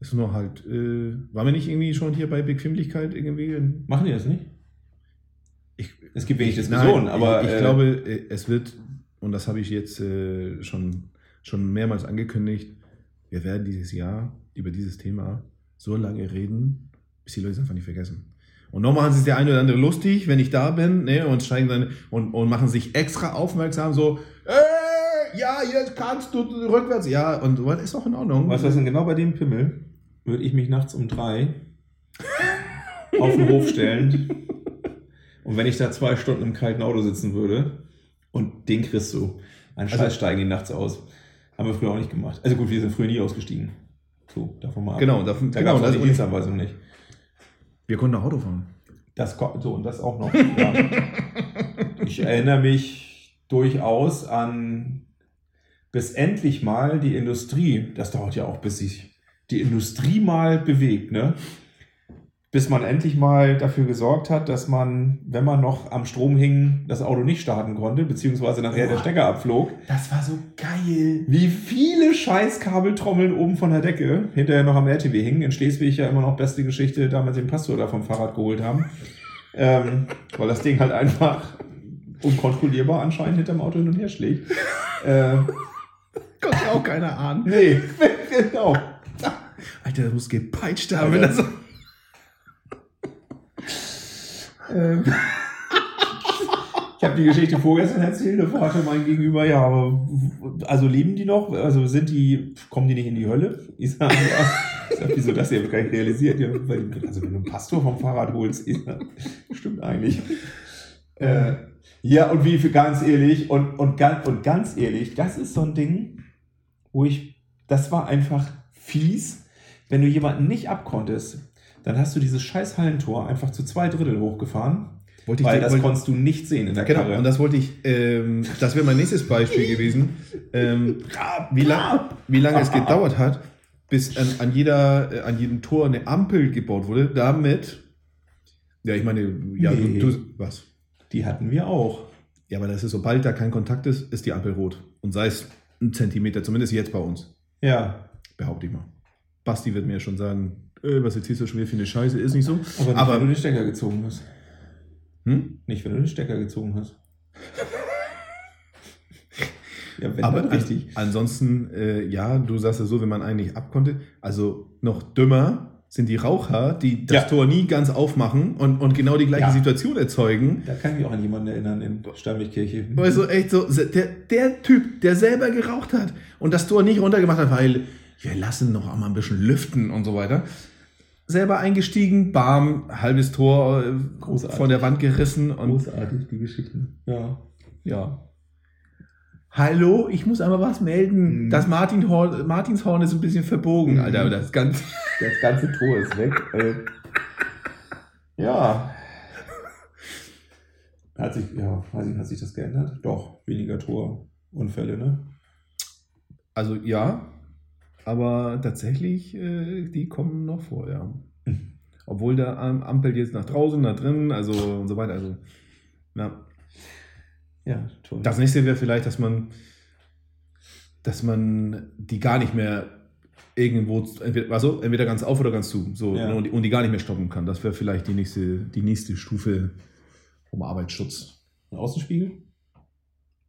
Es ist nur halt, äh, waren wir nicht irgendwie schon hier bei Bequemlichkeit irgendwie? Machen die das nicht? Ich, es gibt wenig Diskussion, nein, aber. Ich, ich äh, glaube, äh, es wird, und das habe ich jetzt äh, schon, schon mehrmals angekündigt, wir werden dieses Jahr über dieses Thema so lange reden, bis die Leute es einfach nicht vergessen. Und noch machen sich der eine oder andere lustig, wenn ich da bin, ne, und steigen dann und, und machen sich extra aufmerksam, so, äh, ja, jetzt kannst du rückwärts, ja, und was ist auch in Ordnung. Weißt du was denn genau bei dem Pimmel? Würde ich mich nachts um drei auf den Hof stellen. Und wenn ich da zwei Stunden im kalten Auto sitzen würde, und den kriegst du. Ein also Scheiß also, steigen die nachts aus. Haben wir früher auch nicht gemacht. Also gut, wir sind früher nie ausgestiegen. So, davon mal ab. Genau, davon, da genau, gab es die Dienstanweisung nicht. Wir konnten Auto fahren. Das so und das auch noch. Ja. ich erinnere mich durchaus an bis endlich mal die Industrie. Das dauert ja auch, bis sich die Industrie mal bewegt, ne? Bis man endlich mal dafür gesorgt hat, dass man, wenn man noch am Strom hing, das Auto nicht starten konnte, beziehungsweise nachher Boah, der Stecker abflog. Das war so geil. Wie viele Scheißkabeltrommeln oben von der Decke hinterher noch am LTW hingen. In Schleswig ja immer noch beste Geschichte, damals den Pastor da vom Fahrrad geholt haben. ähm, weil das Ding halt einfach unkontrollierbar anscheinend hinterm Auto hin und her schlägt. äh, Konnte auch keiner ahnen. Nee, genau. Alter, das muss gepeitscht haben, wenn das ähm, ich habe die Geschichte vorgestern erzählt, da fragte mein Gegenüber, ja, aber also leben die noch? Also sind die, kommen die nicht in die Hölle? Ich sage, ja. Ich sag, wieso das ja gar nicht realisiert? Ja, also wenn du einen Pastor vom Fahrrad holst, ja, stimmt eigentlich. Äh, ja, und wie für ganz ehrlich, und, und, und ganz ehrlich, das ist so ein Ding, wo ich, das war einfach fies, wenn du jemanden nicht abkonntest, dann hast du dieses scheiß Hallentor einfach zu zwei Drittel hochgefahren. Wollte ich weil das wollte, konntest du nicht sehen in der genau, Karre. und das wollte ich, ähm, das wäre mein nächstes Beispiel gewesen, ähm, wie, lang, wie lange es gedauert hat, bis an, an, jeder, äh, an jedem Tor eine Ampel gebaut wurde, damit, ja, ich meine, ja, nee. du, du, was? Die hatten wir auch. Ja, aber das ist, sobald da kein Kontakt ist, ist die Ampel rot. Und sei es ein Zentimeter, zumindest jetzt bei uns. Ja. Behaupte ich mal. Basti wird mir schon sagen, äh, was jetzt hier so schwer für eine Scheiße ist, nicht so. Aber nicht, Aber, wenn du den Stecker gezogen hast. Hm? Nicht, wenn du den Stecker gezogen hast. ja, wenn Aber richtig. An, ansonsten, äh, ja, du sagst ja so, wenn man eigentlich abkonnte. Also noch dümmer, sind die Raucher, die das ja. Tor nie ganz aufmachen und, und genau die gleiche ja. Situation erzeugen. Da kann ich mich auch an jemanden erinnern in Steinwegkirche. Also echt so, der, der Typ, der selber geraucht hat und das Tor nicht runtergemacht hat, weil wir lassen noch einmal ein bisschen lüften und so weiter. Selber eingestiegen, bam, halbes Tor äh, Großartig. von der Wand gerissen. Und Großartig, die Geschichten. Ja. Ja. Hallo, ich muss einmal was melden. Mhm. Das Martin Horn, Martinshorn ist ein bisschen verbogen, mhm. Alter. Das ganze, das ganze Tor ist weg. Äh, ja. Hat sich, ja, weiß nicht, hat sich das geändert? Doch, weniger Torunfälle, ne? Also ja, aber tatsächlich, äh, die kommen noch vor, ja. Mhm. Obwohl der Ampel jetzt nach draußen, nach drinnen, also und so weiter. Also, ja. Ja, toll. Das nächste wäre vielleicht, dass man, dass man die gar nicht mehr irgendwo, entweder, also entweder ganz auf oder ganz zu, so, ja. und, die, und, die, gar nicht mehr stoppen kann. Das wäre vielleicht die nächste, die nächste Stufe um Arbeitsschutz. Ein Außenspiegel?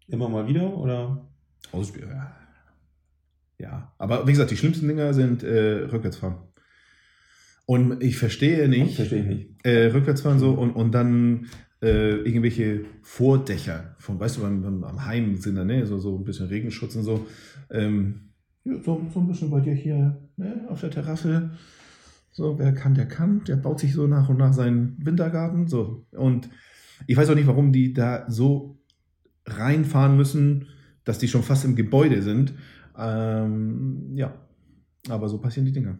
Immer mal wieder oder? Außenspiegel, ja. Ja, aber wie gesagt, die schlimmsten Dinger sind äh, Rückwärtsfahren. Und ich verstehe nicht. Verstehe ich nicht. Äh, Rückwärtsfahren so und, und dann äh, irgendwelche Vordächer von, weißt du, beim, beim, am Heim sind da, ne, so, so ein bisschen Regenschutz und so. Ähm, ja, so, so ein bisschen bei dir hier ne, auf der Terrasse. So, wer kann, der kann. Der baut sich so nach und nach seinen Wintergarten. So. Und ich weiß auch nicht, warum die da so reinfahren müssen, dass die schon fast im Gebäude sind. Ähm, ja, aber so passieren die Dinge.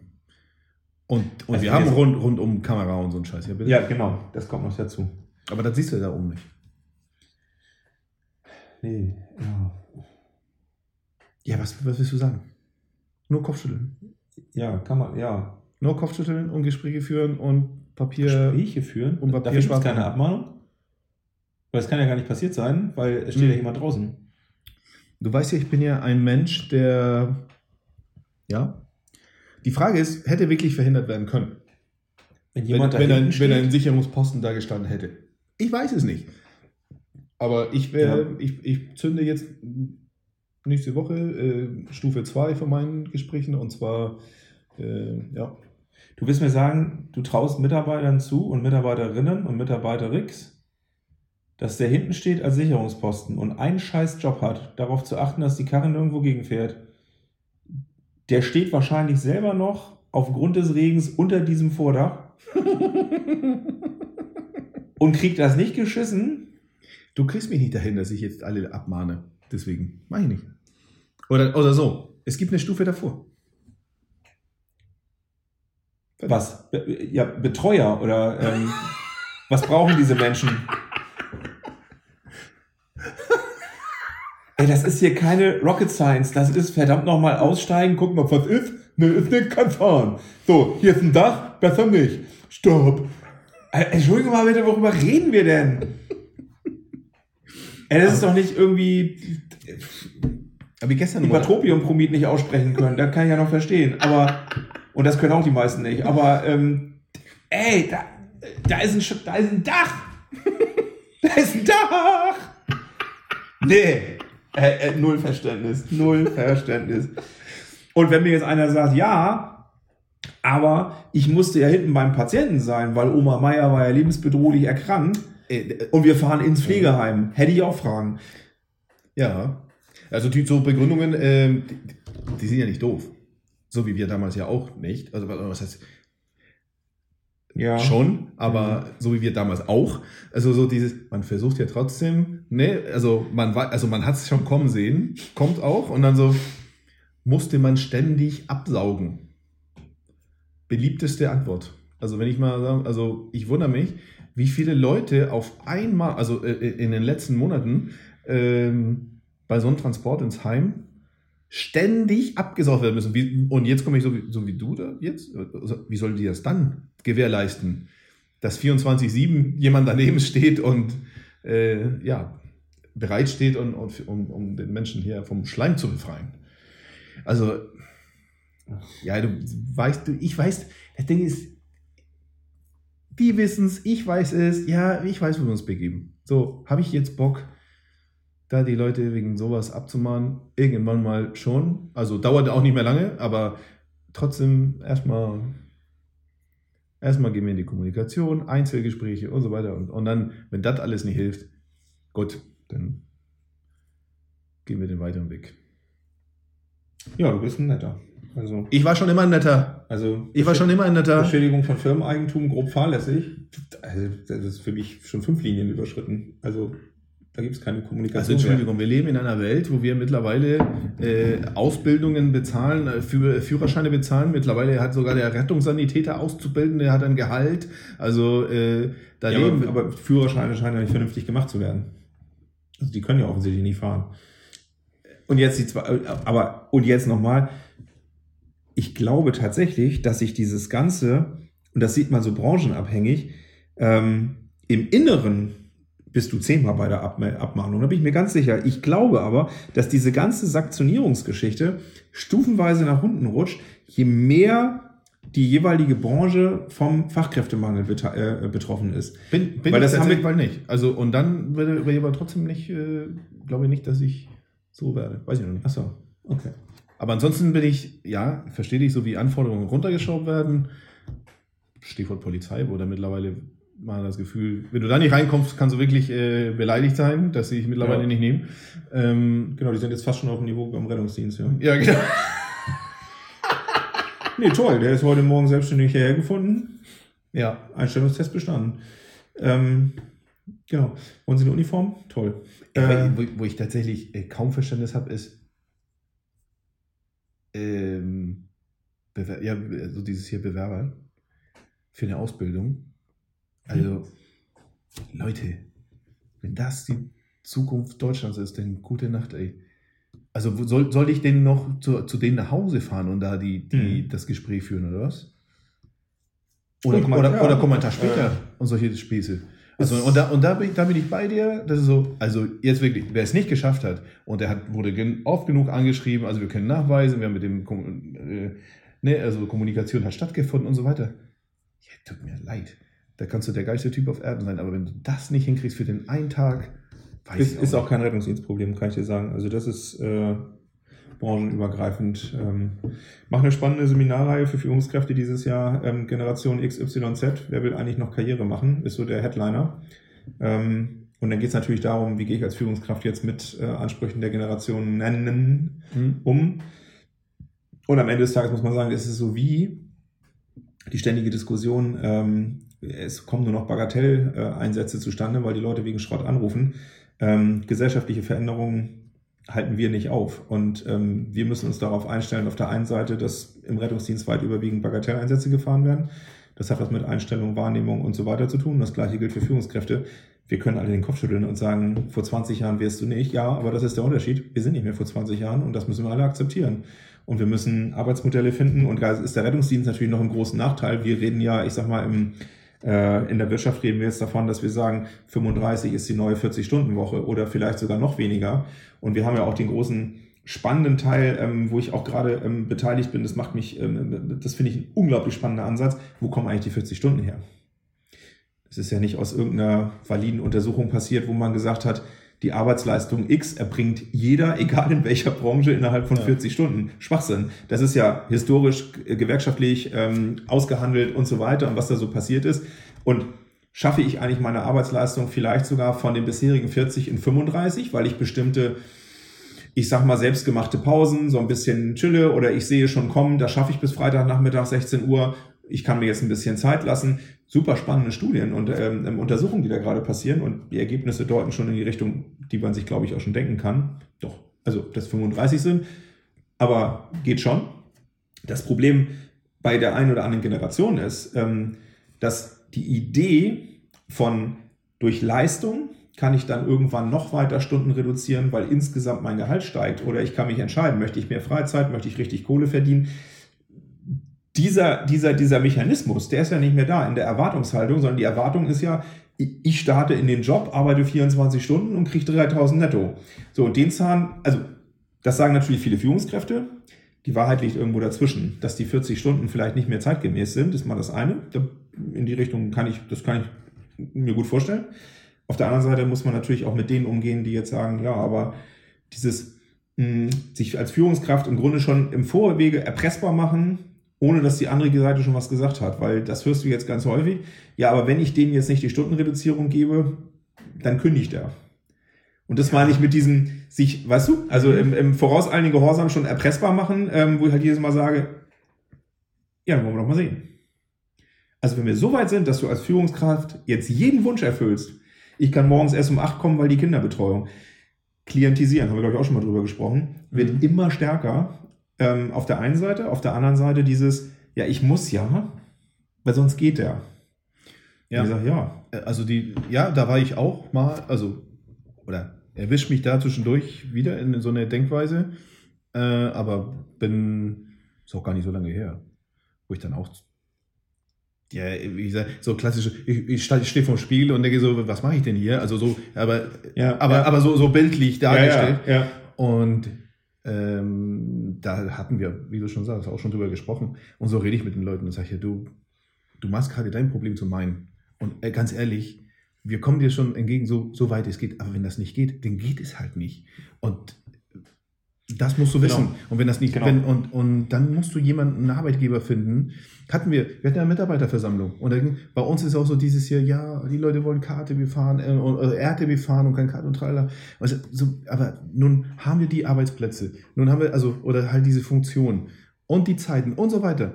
Und, und also wir haben rund, rund um Kamera und so einen Scheiß. Ja, bitte? ja, genau, das kommt noch dazu. Aber das siehst du da oben nicht. Nee, ja. Ja, was, was willst du sagen? Nur Kopfschütteln. Ja, kann man, ja. Nur Kopfschütteln und Gespräche führen und Papier. Gespräche führen? Und Papier Dafür gibt es keine Abmahnung? Weil es kann ja gar nicht passiert sein, weil es steht hm. ja jemand draußen. Du weißt ja, ich bin ja ein Mensch, der. Ja. Die Frage ist, hätte wirklich verhindert werden können. Wenn jemand wenn, wenn, ein, wenn ein Sicherungsposten da gestanden hätte. Ich weiß es nicht. Aber ich, wär, ja. ich, ich zünde jetzt nächste Woche äh, Stufe 2 von meinen Gesprächen und zwar, äh, ja. Du willst mir sagen, du traust Mitarbeitern zu und Mitarbeiterinnen und Mitarbeiter Rix, dass der hinten steht als Sicherungsposten und einen scheiß Job hat, darauf zu achten, dass die Karre nirgendwo gegenfährt. Der steht wahrscheinlich selber noch aufgrund des Regens unter diesem Vordach und kriegt das nicht geschissen. Du kriegst mich nicht dahin, dass ich jetzt alle abmahne. Deswegen mach ich nicht. Oder, oder so. Es gibt eine Stufe davor. Was? Ja, Betreuer oder ähm, was brauchen diese Menschen? Ey, das ist hier keine Rocket Science. Das ist verdammt nochmal aussteigen, gucken, ob was ist. Ne, ist nicht, kann fahren. So, hier ist ein Dach, besser nicht. Stopp. Entschuldigung mal bitte, worüber reden wir denn? Ey, das ist doch nicht irgendwie. Aber wie gestern über Tropiumpromid nicht aussprechen können, das kann ich ja noch verstehen. Aber, und das können auch die meisten nicht. Aber, ähm, ey, da, da, ist ein, da ist ein Dach. da ist ein Dach. Nee. Äh, äh, null Verständnis. Null Verständnis. Und wenn mir jetzt einer sagt, ja, aber ich musste ja hinten beim Patienten sein, weil Oma Meier war ja lebensbedrohlich erkrankt. Äh, und wir fahren ins Pflegeheim. Hätte ich auch Fragen. Ja. Also die so Begründungen, ähm, die, die, sind ja nicht doof. So wie wir damals ja auch nicht. Also was heißt ja. schon, aber mhm. so wie wir damals auch. Also so dieses, man versucht ja trotzdem, ne, also man also man hat es schon kommen sehen, kommt auch und dann so musste man ständig absaugen beliebteste Antwort. Also wenn ich mal sagen, also ich wundere mich, wie viele Leute auf einmal, also äh, äh, in den letzten Monaten ähm, bei so einem Transport ins Heim ständig abgesaugt werden müssen. Wie, und jetzt komme ich so wie, so wie du da jetzt. Also, wie sollen die das dann gewährleisten? Dass 24-7 jemand daneben steht und äh, ja, bereit steht, und, und, um, um den Menschen hier vom Schleim zu befreien. Also ja, du weißt, du, ich weiß, das Ding ist, die wissen es, ich weiß es, ja, ich weiß, wo wir uns begeben. So, habe ich jetzt Bock, da die Leute wegen sowas abzumahnen? Irgendwann mal schon. Also dauert auch nicht mehr lange, aber trotzdem erstmal Erstmal gehen wir in die Kommunikation, Einzelgespräche und so weiter. Und, und dann, wenn das alles nicht hilft, gut, dann gehen wir den weiteren Weg. Ja, du bist ein netter. Also, ich war schon immer ein netter. Also, ich war schon immer ein netter. Beschädigung von Firmeneigentum, grob fahrlässig. Also, das ist für mich schon fünf Linien überschritten. Also, da gibt es keine Kommunikation. Also Entschuldigung, mehr. wir leben in einer Welt, wo wir mittlerweile äh, Ausbildungen bezahlen, äh, für, Führerscheine bezahlen. Mittlerweile hat sogar der Rettungssanitäter Auszubildende hat ein Gehalt. Also äh, da ja, leben aber, aber Führerscheine scheinen ja nicht vernünftig gemacht zu werden. Also die können ja offensichtlich nicht fahren. Und jetzt die zwei, aber und jetzt nochmal, ich glaube tatsächlich, dass sich dieses Ganze, und das sieht man so branchenabhängig, ähm, im Inneren bist du zehnmal bei der Abmahnung. Da bin ich mir ganz sicher. Ich glaube aber, dass diese ganze Sanktionierungsgeschichte stufenweise nach unten rutscht, je mehr die jeweilige Branche vom Fachkräftemangel äh, betroffen ist. Bin, bin Weil das haben wir nicht. Also und dann werde ich aber trotzdem nicht, äh, glaube ich nicht, dass ich so werde. Weiß ich noch nicht. Achso, okay. Aber ansonsten bin ich, ja, verstehe ich, so wie Anforderungen runtergeschoben werden. Stichwort Polizei, wo da mittlerweile mal das Gefühl, wenn du da nicht reinkommst, kannst du wirklich äh, beleidigt sein, dass sie dich mittlerweile ja. nicht nehmen. Ähm, genau, die sind jetzt fast schon auf dem Niveau beim Rettungsdienst, ja. Ja, genau. Nee, toll, der ist heute Morgen selbstständig hierher gefunden. Ja. Einstellungstest bestanden. Ähm, genau. Wollen Sie eine Uniform? Toll. Äh, wo, wo, ich tatsächlich äh, kaum Verständnis habe, ist, ähm, ja, so dieses hier Bewerber für eine Ausbildung. Also, Leute, wenn das die Zukunft Deutschlands ist, dann gute Nacht, ey. Also soll, soll ich denn noch zu, zu denen nach Hause fahren und da die, die, mhm. das Gespräch führen, oder was? Oder, oder, ja, oder Kommentar später äh, und solche Späße. Also, und da, und da, bin ich, da bin ich bei dir. Das ist so, also jetzt wirklich, wer es nicht geschafft hat und der hat, wurde oft genug angeschrieben, also wir können nachweisen, wir haben mit dem, äh, ne, also Kommunikation hat stattgefunden und so weiter. Ja, tut mir leid. Da kannst du der geilste Typ auf Erden sein, aber wenn du das nicht hinkriegst für den einen Tag, weiß ist, Ist auch kein Rettungsdienstproblem, kann ich dir sagen. Also das ist, äh, branchenübergreifend. Ähm, mache eine spannende Seminarreihe für Führungskräfte dieses Jahr, ähm, Generation XYZ. Wer will eigentlich noch Karriere machen? Ist so der Headliner. Ähm, und dann geht es natürlich darum, wie gehe ich als Führungskraft jetzt mit äh, Ansprüchen der Generation nennen mhm. um. Und am Ende des Tages muss man sagen, es ist so wie die ständige Diskussion, ähm, es kommen nur noch Bagatelleinsätze zustande, weil die Leute wegen Schrott anrufen. Ähm, gesellschaftliche Veränderungen halten wir nicht auf. Und ähm, wir müssen uns darauf einstellen, auf der einen Seite, dass im Rettungsdienst weit überwiegend Bagatelleinsätze gefahren werden. Das hat was mit Einstellung, Wahrnehmung und so weiter zu tun. Das gleiche gilt für Führungskräfte. Wir können alle den Kopf schütteln und sagen, vor 20 Jahren wärst du nicht. Ja, aber das ist der Unterschied. Wir sind nicht mehr vor 20 Jahren und das müssen wir alle akzeptieren. Und wir müssen Arbeitsmodelle finden. Und da ist der Rettungsdienst natürlich noch ein großen Nachteil. Wir reden ja, ich sag mal, im in der Wirtschaft reden wir jetzt davon, dass wir sagen, 35 ist die neue 40-Stunden-Woche oder vielleicht sogar noch weniger. Und wir haben ja auch den großen spannenden Teil, ähm, wo ich auch gerade ähm, beteiligt bin. Das macht mich, ähm, das finde ich ein unglaublich spannender Ansatz. Wo kommen eigentlich die 40 Stunden her? Es ist ja nicht aus irgendeiner validen Untersuchung passiert, wo man gesagt hat, die Arbeitsleistung X erbringt jeder, egal in welcher Branche, innerhalb von ja. 40 Stunden. Schwachsinn. Das ist ja historisch, äh, gewerkschaftlich ähm, ausgehandelt und so weiter und was da so passiert ist. Und schaffe ich eigentlich meine Arbeitsleistung vielleicht sogar von den bisherigen 40 in 35, weil ich bestimmte ich sag mal, selbstgemachte Pausen, so ein bisschen chille oder ich sehe schon kommen, das schaffe ich bis Freitagnachmittag 16 Uhr. Ich kann mir jetzt ein bisschen Zeit lassen super spannende Studien und ähm, ähm, Untersuchungen, die da gerade passieren und die Ergebnisse deuten schon in die Richtung, die man sich, glaube ich, auch schon denken kann. Doch, also dass 35 sind, aber geht schon. Das Problem bei der einen oder anderen Generation ist, ähm, dass die Idee von durch Leistung kann ich dann irgendwann noch weiter Stunden reduzieren, weil insgesamt mein Gehalt steigt oder ich kann mich entscheiden, möchte ich mehr Freizeit, möchte ich richtig Kohle verdienen dieser, dieser, dieser Mechanismus, der ist ja nicht mehr da in der Erwartungshaltung, sondern die Erwartung ist ja, ich starte in den Job, arbeite 24 Stunden und kriege 3000 netto. So, und den Zahn, also das sagen natürlich viele Führungskräfte. Die Wahrheit liegt irgendwo dazwischen, dass die 40 Stunden vielleicht nicht mehr zeitgemäß sind, ist mal das eine. In die Richtung kann ich, das kann ich mir gut vorstellen. Auf der anderen Seite muss man natürlich auch mit denen umgehen, die jetzt sagen, ja, aber dieses mh, sich als Führungskraft im Grunde schon im Vorwege erpressbar machen, ohne dass die andere Seite schon was gesagt hat, weil das hörst du jetzt ganz häufig. Ja, aber wenn ich denen jetzt nicht die Stundenreduzierung gebe, dann kündigt er. Und das meine ich mit diesem sich, weißt du, also im, im vorauseiligen Gehorsam schon erpressbar machen, ähm, wo ich halt jedes Mal sage, ja, dann wollen wir doch mal sehen. Also wenn wir so weit sind, dass du als Führungskraft jetzt jeden Wunsch erfüllst, ich kann morgens erst um acht kommen, weil die Kinderbetreuung, klientisieren, haben wir glaube ich auch schon mal drüber gesprochen, wird mhm. immer stärker ähm, auf der einen Seite, auf der anderen Seite dieses, ja, ich muss ja, weil sonst geht der. Ja. Sag, ja. Also die, ja, da war ich auch mal, also, oder erwischt mich da zwischendurch wieder in so eine Denkweise, äh, aber bin, ist auch gar nicht so lange her, wo ich dann auch ja, wie gesagt, so klassisch, ich, ich stehe vorm Spiegel und denke so, was mache ich denn hier? Also so, aber, ja, aber, ja. aber so, so bildlich dargestellt. Ja, ja, Und ähm, da hatten wir, wie du schon sagst, auch schon drüber gesprochen. Und so rede ich mit den Leuten und sage, ja, du, du machst gerade dein Problem zu meinen. Und äh, ganz ehrlich, wir kommen dir schon entgegen, so, so weit es geht. Aber wenn das nicht geht, dann geht es halt nicht. Und das musst du wissen. Genau. Und wenn das nicht, genau. wenn, und, und dann musst du jemanden, einen Arbeitgeber finden. Hatten wir, wir hatten ja eine Mitarbeiterversammlung. Und dann, bei uns ist auch so dieses Jahr, ja, die Leute wollen KTW fahren, äh, oder RTW fahren und kein Kart und Trailer. Also, so, aber nun haben wir die Arbeitsplätze. Nun haben wir, also, oder halt diese Funktion und die Zeiten und so weiter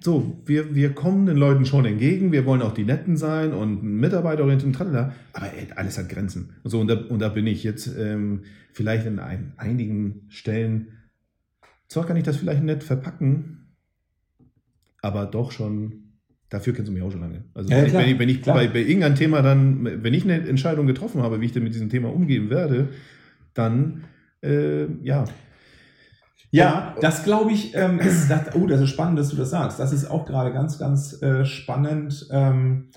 so, wir, wir kommen den Leuten schon entgegen, wir wollen auch die Netten sein und mitarbeiterorientiert und tralala, aber ey, alles hat Grenzen. Und, so, und, da, und da bin ich jetzt ähm, vielleicht in ein, einigen Stellen, zwar kann ich das vielleicht nett verpacken, aber doch schon, dafür kennst du mich auch schon lange. Also ja, wenn, klar, ich, wenn ich, wenn ich bei, bei irgendeinem Thema dann, wenn ich eine Entscheidung getroffen habe, wie ich denn mit diesem Thema umgehen werde, dann, äh, ja, ja, das glaube ich, ähm, ist, das, oh, das ist spannend, dass du das sagst. Das ist auch gerade ganz, ganz äh, spannend. Ähm,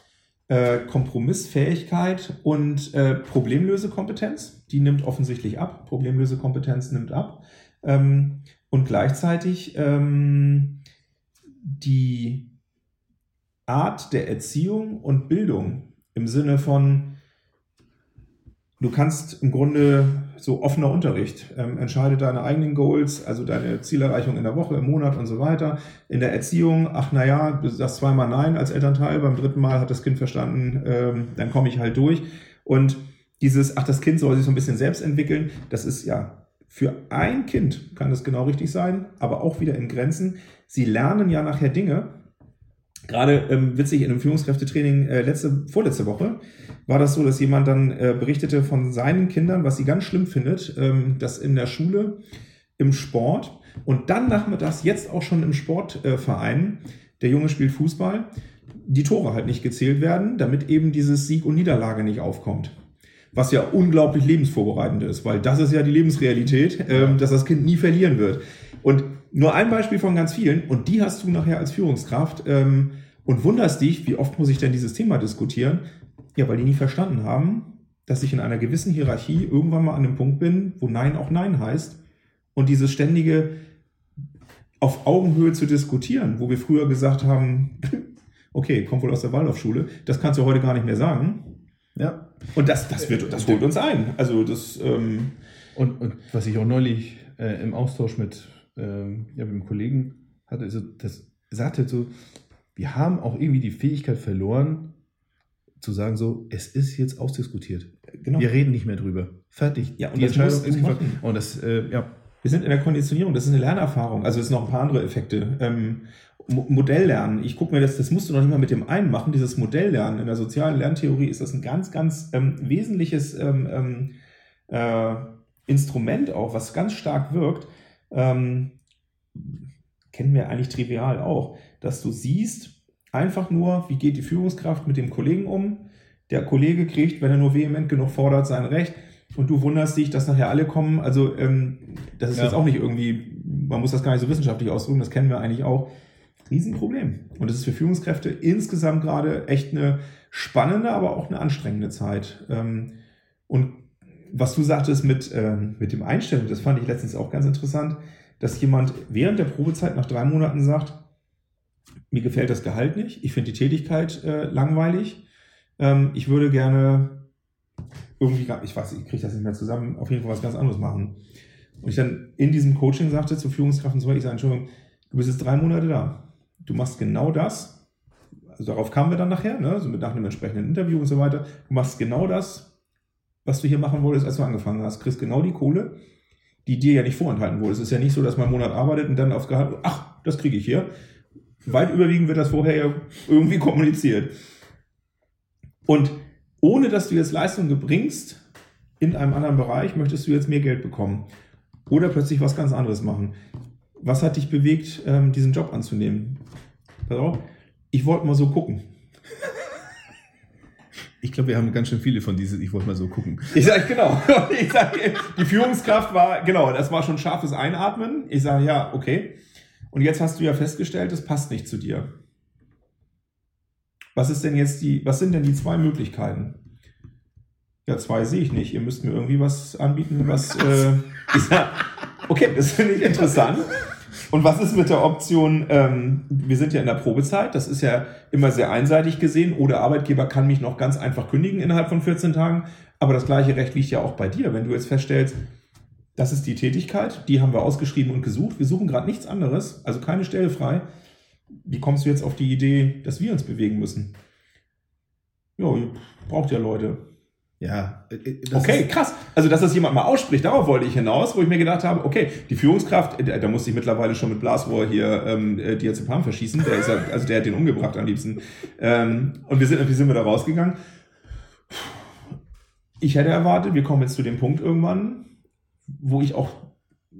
äh, Kompromissfähigkeit und äh, Problemlösekompetenz, die nimmt offensichtlich ab. Problemlösekompetenz nimmt ab. Ähm, und gleichzeitig ähm, die Art der Erziehung und Bildung im Sinne von, du kannst im Grunde so offener Unterricht. Ähm, entscheide deine eigenen Goals, also deine Zielerreichung in der Woche, im Monat und so weiter. In der Erziehung, ach naja, du sagst zweimal Nein als Elternteil, beim dritten Mal hat das Kind verstanden, ähm, dann komme ich halt durch. Und dieses, ach, das Kind soll sich so ein bisschen selbst entwickeln, das ist ja für ein Kind kann das genau richtig sein, aber auch wieder in Grenzen. Sie lernen ja nachher Dinge, Gerade ähm, witzig in einem Führungskräftetraining äh, letzte, vorletzte Woche war das so, dass jemand dann äh, berichtete von seinen Kindern, was sie ganz schlimm findet, ähm, dass in der Schule, im Sport und dann nachmittags jetzt auch schon im Sportverein, äh, der Junge spielt Fußball, die Tore halt nicht gezählt werden, damit eben dieses Sieg und Niederlage nicht aufkommt. Was ja unglaublich lebensvorbereitend ist, weil das ist ja die Lebensrealität, ähm, dass das Kind nie verlieren wird. Und nur ein Beispiel von ganz vielen und die hast du nachher als Führungskraft ähm, und wunderst dich, wie oft muss ich denn dieses Thema diskutieren? Ja, weil die nie verstanden haben, dass ich in einer gewissen Hierarchie irgendwann mal an dem Punkt bin, wo Nein auch Nein heißt und dieses ständige auf Augenhöhe zu diskutieren, wo wir früher gesagt haben, okay, kommt wohl aus der Waldorfschule, das kannst du heute gar nicht mehr sagen. Ja. Und das, das, wird, das holt uns ein. Also das. Ähm und, und was ich auch neulich äh, im Austausch mit ähm, ja, mit einem Kollegen hatte, also das sagte so, wir haben auch irgendwie die Fähigkeit verloren, zu sagen so, es ist jetzt ausdiskutiert. Genau. Wir reden nicht mehr drüber. Fertig. Ja, und die Entscheidung ist machen. Und das, äh, ja. Wir sind in der Konditionierung, das ist eine Lernerfahrung. Also es sind noch ein paar andere Effekte. Ähm, Modelllernen, ich gucke mir das, das musst du noch nicht mal mit dem einen machen, dieses Modelllernen. In der sozialen Lerntheorie ist das ein ganz, ganz ähm, wesentliches ähm, ähm äh, Instrument auch, was ganz stark wirkt ähm, kennen wir eigentlich trivial auch, dass du siehst einfach nur, wie geht die Führungskraft mit dem Kollegen um. Der Kollege kriegt, wenn er nur vehement genug fordert, sein Recht. Und du wunderst dich, dass nachher alle kommen. Also ähm, das ist ja. jetzt auch nicht irgendwie, man muss das gar nicht so wissenschaftlich ausdrücken, das kennen wir eigentlich auch. Riesenproblem. Und das ist für Führungskräfte insgesamt gerade echt eine spannende, aber auch eine anstrengende Zeit. Ähm, und was du sagtest mit, ähm, mit dem Einstellen, das fand ich letztens auch ganz interessant, dass jemand während der Probezeit nach drei Monaten sagt, mir gefällt das Gehalt nicht, ich finde die Tätigkeit äh, langweilig, ähm, ich würde gerne irgendwie, ich weiß, ich kriege das nicht mehr zusammen, auf jeden Fall was ganz anderes machen. Und ich dann in diesem Coaching sagte zur Führungskraft und so, ich sage, Entschuldigung, du bist jetzt drei Monate da. Du machst genau das. Also darauf kamen wir dann nachher, ne? also mit nach einem entsprechenden Interview und so weiter. Du machst genau das, was du hier machen wolltest, als du angefangen hast. Kriegst genau die Kohle, die dir ja nicht vorenthalten wurde. Es ist ja nicht so, dass man einen Monat arbeitet und dann aufs Gehalt, ach, das kriege ich hier. Weit überwiegend wird das vorher ja irgendwie kommuniziert. Und ohne dass du jetzt Leistung bringst in einem anderen Bereich, möchtest du jetzt mehr Geld bekommen. Oder plötzlich was ganz anderes machen. Was hat dich bewegt, ähm, diesen Job anzunehmen? Pass auf, ich wollte mal so gucken. Ich glaube, wir haben ganz schön viele von diesen, ich wollte mal so gucken. Ich sage, genau. Ich sage, die Führungskraft war, genau, das war schon scharfes Einatmen. Ich sage, ja, okay. Und jetzt hast du ja festgestellt, es passt nicht zu dir. Was ist denn jetzt die, was sind denn die zwei Möglichkeiten? Ja, zwei sehe ich nicht. Ihr müsst mir irgendwie was anbieten, was, äh, ich sag, okay, das finde ich interessant. Und was ist mit der Option, ähm, wir sind ja in der Probezeit, das ist ja immer sehr einseitig gesehen, oder Arbeitgeber kann mich noch ganz einfach kündigen innerhalb von 14 Tagen, aber das gleiche Recht liegt ja auch bei dir. Wenn du jetzt feststellst, das ist die Tätigkeit, die haben wir ausgeschrieben und gesucht, wir suchen gerade nichts anderes, also keine Stelle frei, wie kommst du jetzt auf die Idee, dass wir uns bewegen müssen? Ja, braucht ja Leute. Ja. Äh, äh, okay, krass. Also, dass das jemand mal ausspricht, darauf wollte ich hinaus, wo ich mir gedacht habe, okay, die Führungskraft, äh, da musste ich mittlerweile schon mit Blasrohr hier ähm, Diazepam verschießen. Der ist ja, also der hat den umgebracht am liebsten. Ähm, und wir sind, wie sind wir da rausgegangen? Ich hätte erwartet, wir kommen jetzt zu dem Punkt irgendwann, wo ich auch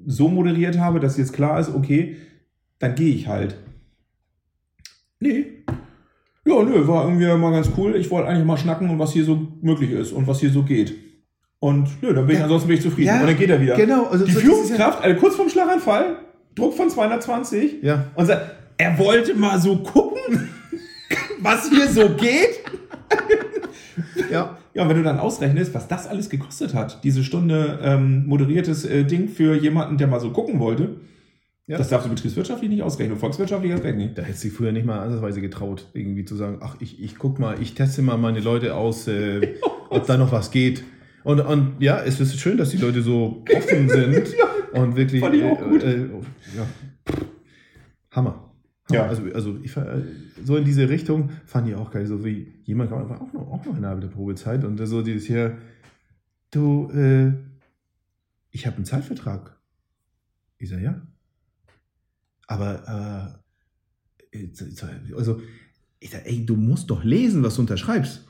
so moderiert habe, dass jetzt klar ist, okay, dann gehe ich halt. Nee, ja, nö, war irgendwie mal ganz cool. Ich wollte eigentlich mal schnacken und was hier so möglich ist und was hier so geht. Und nö, dann bin ich ja. ansonsten bin ich zufrieden. Ja, und dann geht er wieder. Genau. Also die Führungskraft, ja also kurz vorm Schlaganfall, Druck von 220. Ja. Und sagt, er wollte mal so gucken, was hier so geht. ja. Ja, und wenn du dann ausrechnest, was das alles gekostet hat, diese Stunde ähm, moderiertes äh, Ding für jemanden, der mal so gucken wollte, ja. Das darfst du betriebswirtschaftlich nicht ausrechnen, volkswirtschaftlich erst recht nicht. Da hättest du dich früher nicht mal ansatzweise getraut, irgendwie zu sagen, ach, ich, ich guck mal, ich teste mal meine Leute aus, äh, ob da noch was geht. Und, und ja, es ist schön, dass die Leute so offen sind ja, und wirklich. Fand ich auch gut. Äh, äh, ja. Hammer. Hammer. Ja. Also, also ich, äh, so in diese Richtung fand ich auch geil. So wie jemand war auch noch, auch noch innerhalb der Probezeit und so dieses hier, du, äh, ich habe einen Zeitvertrag. Ich sage, ja. Aber äh, also, ich sag, ey, du musst doch lesen, was du unterschreibst.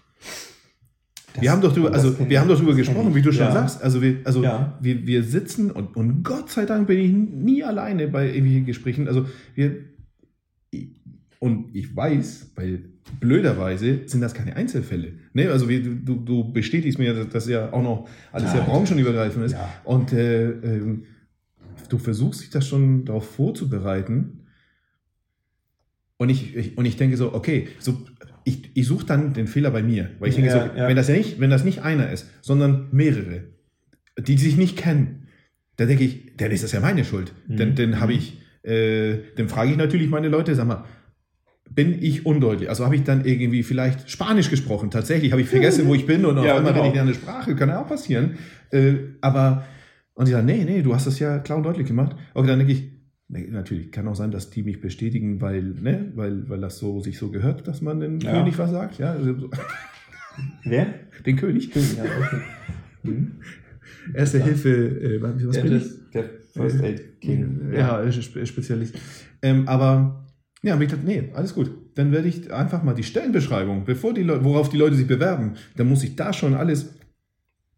Das, wir haben doch drüber, also wir haben doch drüber gesprochen, wie du schon ja. sagst. Also wir, also ja. wir, wir sitzen und, und Gott sei Dank bin ich nie alleine bei irgendwelchen Gesprächen. Also wir und ich weiß, weil blöderweise sind das keine Einzelfälle. Ne? Also wir, du, du bestätigst mir, dass das ja auch noch alles ja, ja branchenübergreifend ist. Und äh, ähm, du versuchst dich das schon darauf vorzubereiten. Und ich, ich, und ich denke so, okay, so, ich, ich suche dann den Fehler bei mir. Weil ich denke ja, so, ja. wenn das ja nicht, wenn das nicht einer ist, sondern mehrere, die sich nicht kennen, dann denke ich, dann ist das ja meine Schuld. Mhm. Dann, dann habe ich, äh, dann frage ich natürlich meine Leute, sag mal, bin ich undeutlich? Also habe ich dann irgendwie vielleicht Spanisch gesprochen. Tatsächlich habe ich vergessen, wo ich bin und auf ja, einmal genau. rede ich eine Sprache. Kann ja auch passieren. Äh, aber und die sagen, nee, nee, du hast das ja klar und deutlich gemacht. Okay, dann denke ich, nee, natürlich, kann auch sein, dass die mich bestätigen, weil, ne, weil, weil das so sich so gehört, dass man den ja. König was sagt. Ja, also, Wer? Den König. König ja, okay. Mhm. Erste ja. Hilfe, äh, was ja, bin ich? Der First Aid King. Ja, ja Spezialist. Ähm, aber ja, habe ich gedacht, nee, alles gut. Dann werde ich einfach mal die Stellenbeschreibung, bevor die Leute, worauf die Leute sich bewerben, dann muss ich da schon alles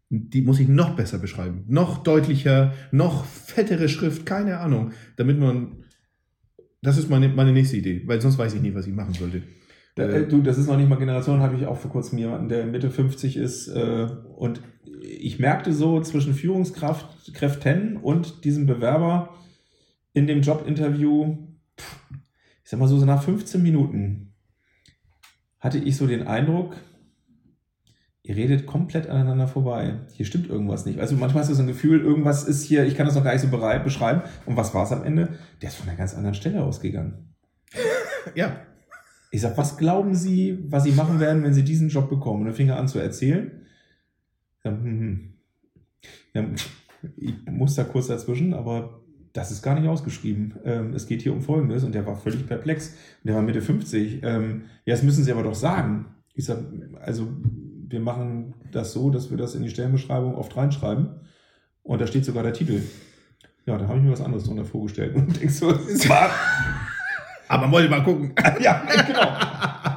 die muss ich noch besser beschreiben. Noch deutlicher, noch fettere Schrift, keine Ahnung. Damit man. Das ist meine, meine nächste Idee, weil sonst weiß ich nie, was ich machen sollte. Äh, du, das ist noch nicht mal Generation, habe ich auch vor kurzem jemanden, der Mitte 50 ist. Äh, und ich merkte so zwischen Führungskräften und diesem Bewerber in dem Jobinterview, ich sag mal so, so nach 15 Minuten hatte ich so den Eindruck, ihr redet komplett aneinander vorbei. Hier stimmt irgendwas nicht. Also manchmal hast du so ein Gefühl, irgendwas ist hier, ich kann das noch gar nicht so bereit beschreiben. Und was war es am Ende? Der ist von einer ganz anderen Stelle ausgegangen. ja. Ich sag, was glauben Sie, was Sie machen werden, wenn Sie diesen Job bekommen? Und dann fing er an zu erzählen. Ja, hm, hm. Ja, ich muss da kurz dazwischen, aber das ist gar nicht ausgeschrieben. Ähm, es geht hier um Folgendes und der war völlig perplex. Und der war Mitte 50. Ähm, ja, das müssen Sie aber doch sagen. Ich sag, also wir machen das so, dass wir das in die Stellenbeschreibung oft reinschreiben. Und da steht sogar der Titel. Ja, da habe ich mir was anderes drunter vorgestellt. Und denkst so, es war. aber wollte mal gucken. ja, genau.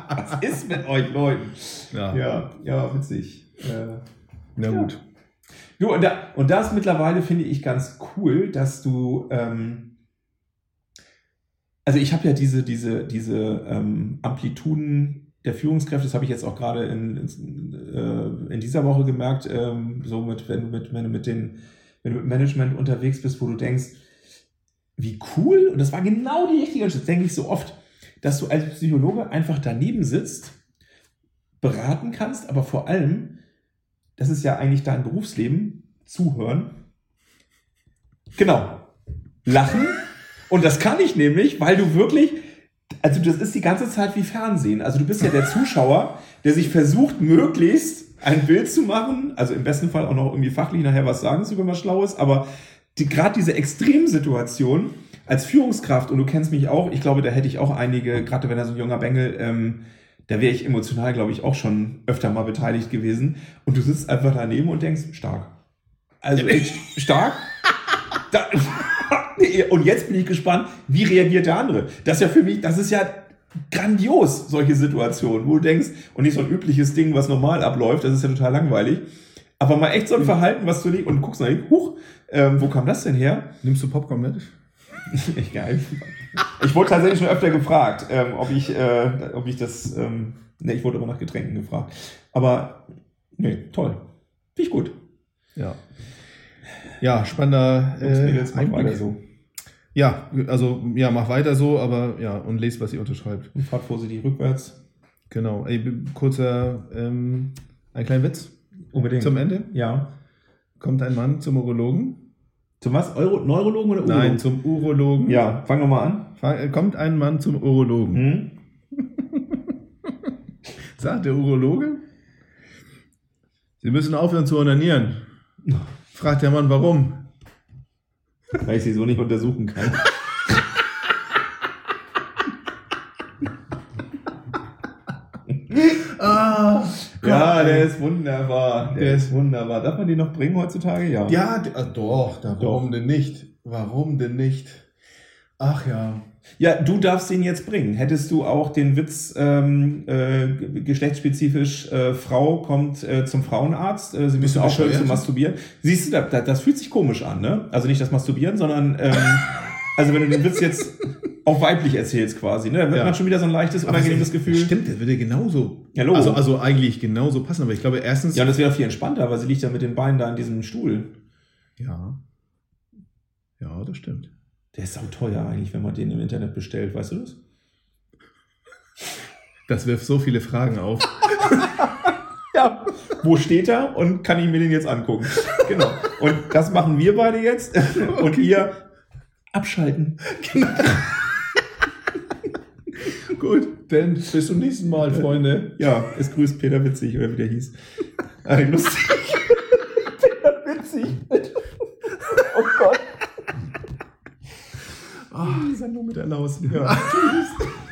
Was ist mit euch Leuten? Ja, ja, ja witzig. Äh, Na gut. Ja. Jo, und, da, und das mittlerweile finde ich ganz cool, dass du. Ähm, also ich habe ja diese, diese, diese ähm, Amplituden der Führungskräfte, das habe ich jetzt auch gerade in, in, äh, in dieser Woche gemerkt, ähm, so mit, wenn du mit, wenn mit den, wenn du mit Management unterwegs bist, wo du denkst, wie cool, und das war genau die richtige Entscheidung, denke ich so oft, dass du als Psychologe einfach daneben sitzt, beraten kannst, aber vor allem das ist ja eigentlich dein Berufsleben, zuhören. Genau. Lachen. Und das kann ich nämlich, weil du wirklich, also das ist die ganze Zeit wie Fernsehen. Also du bist ja der Zuschauer, der sich versucht, möglichst ein Bild zu machen, also im besten Fall auch noch irgendwie fachlich nachher was sagen zu können, was Schlaues, aber die, gerade diese Extremsituation als Führungskraft, und du kennst mich auch, ich glaube, da hätte ich auch einige, gerade wenn er so ein junger Bengel, ähm, da wäre ich emotional, glaube ich, auch schon öfter mal beteiligt gewesen. Und du sitzt einfach daneben und denkst, stark. Also echt stark. Da, und jetzt bin ich gespannt, wie reagiert der andere? Das ist ja für mich, das ist ja grandios, solche Situationen, wo du denkst, und nicht so ein übliches Ding, was normal abläuft, das ist ja total langweilig. Aber mal echt so ein mhm. Verhalten, was du liegst und guckst nach huch, ähm, wo kam das denn her? Nimmst du Popcorn mit? Echt geil. Ich wurde tatsächlich schon öfter gefragt, ähm, ob, ich, äh, ob ich das. Ähm, ne, ich wurde immer nach Getränken gefragt. Aber, nee, toll. Finde ich gut. Ja. Ja, spannender. Äh, weiter so. Ja, also, ja, mach weiter so, aber ja, und lest, was ihr unterschreibt. Und fahrt vorsichtig rückwärts. Genau. Ey, kurzer, ähm, ein kleiner Witz. Unbedingt. Zum Ende? Ja. Kommt ein Mann zum Urologen zum was? Euro Neurologen oder Urologen? Nein, zum Urologen. Ja, fang nochmal an. Fang, äh, kommt ein Mann zum Urologen. Hm? Sagt der Urologe, Sie müssen aufhören zu onanieren. Fragt der Mann, warum? Weil ich sie so nicht untersuchen kann. ah, ja, der ist wunderbar. Der, ist wunderbar. Darf man die noch bringen heutzutage? Ja. Ja, äh, doch, da, warum denn nicht? Warum denn nicht? Ach ja. Ja, du darfst den jetzt bringen. Hättest du auch den Witz ähm, äh, geschlechtsspezifisch, äh, Frau kommt äh, zum Frauenarzt, äh, sie müssen aufhören zu masturbieren. Siehst du, da, da, das fühlt sich komisch an, ne? Also nicht das Masturbieren, sondern ähm, also wenn du den Witz jetzt auch weiblich erzählst quasi, ne? Da wird ja. man schon wieder so ein leichtes, unangenehmes Gefühl. Stimmt, der würde genauso. Ja, also, also eigentlich genauso passen, aber ich glaube erstens. Ja, das wäre viel entspannter, weil sie liegt ja mit den Beinen da in diesem Stuhl. Ja. Ja, das stimmt. Der ist sau teuer eigentlich, wenn man den im Internet bestellt, weißt du das? Das wirft so viele Fragen auf. ja, wo steht er und kann ich mir den jetzt angucken? Genau. Und das machen wir beide jetzt. Und okay. ihr abschalten. Genau. Gut, dann bis zum nächsten Mal, Freunde. Ja, es grüßt Peter Witzig, oder wie der hieß. Ah, lustig. Peter Witzig. Oh Gott. Oh, die Sendung mit der Laus. Ja, tschüss.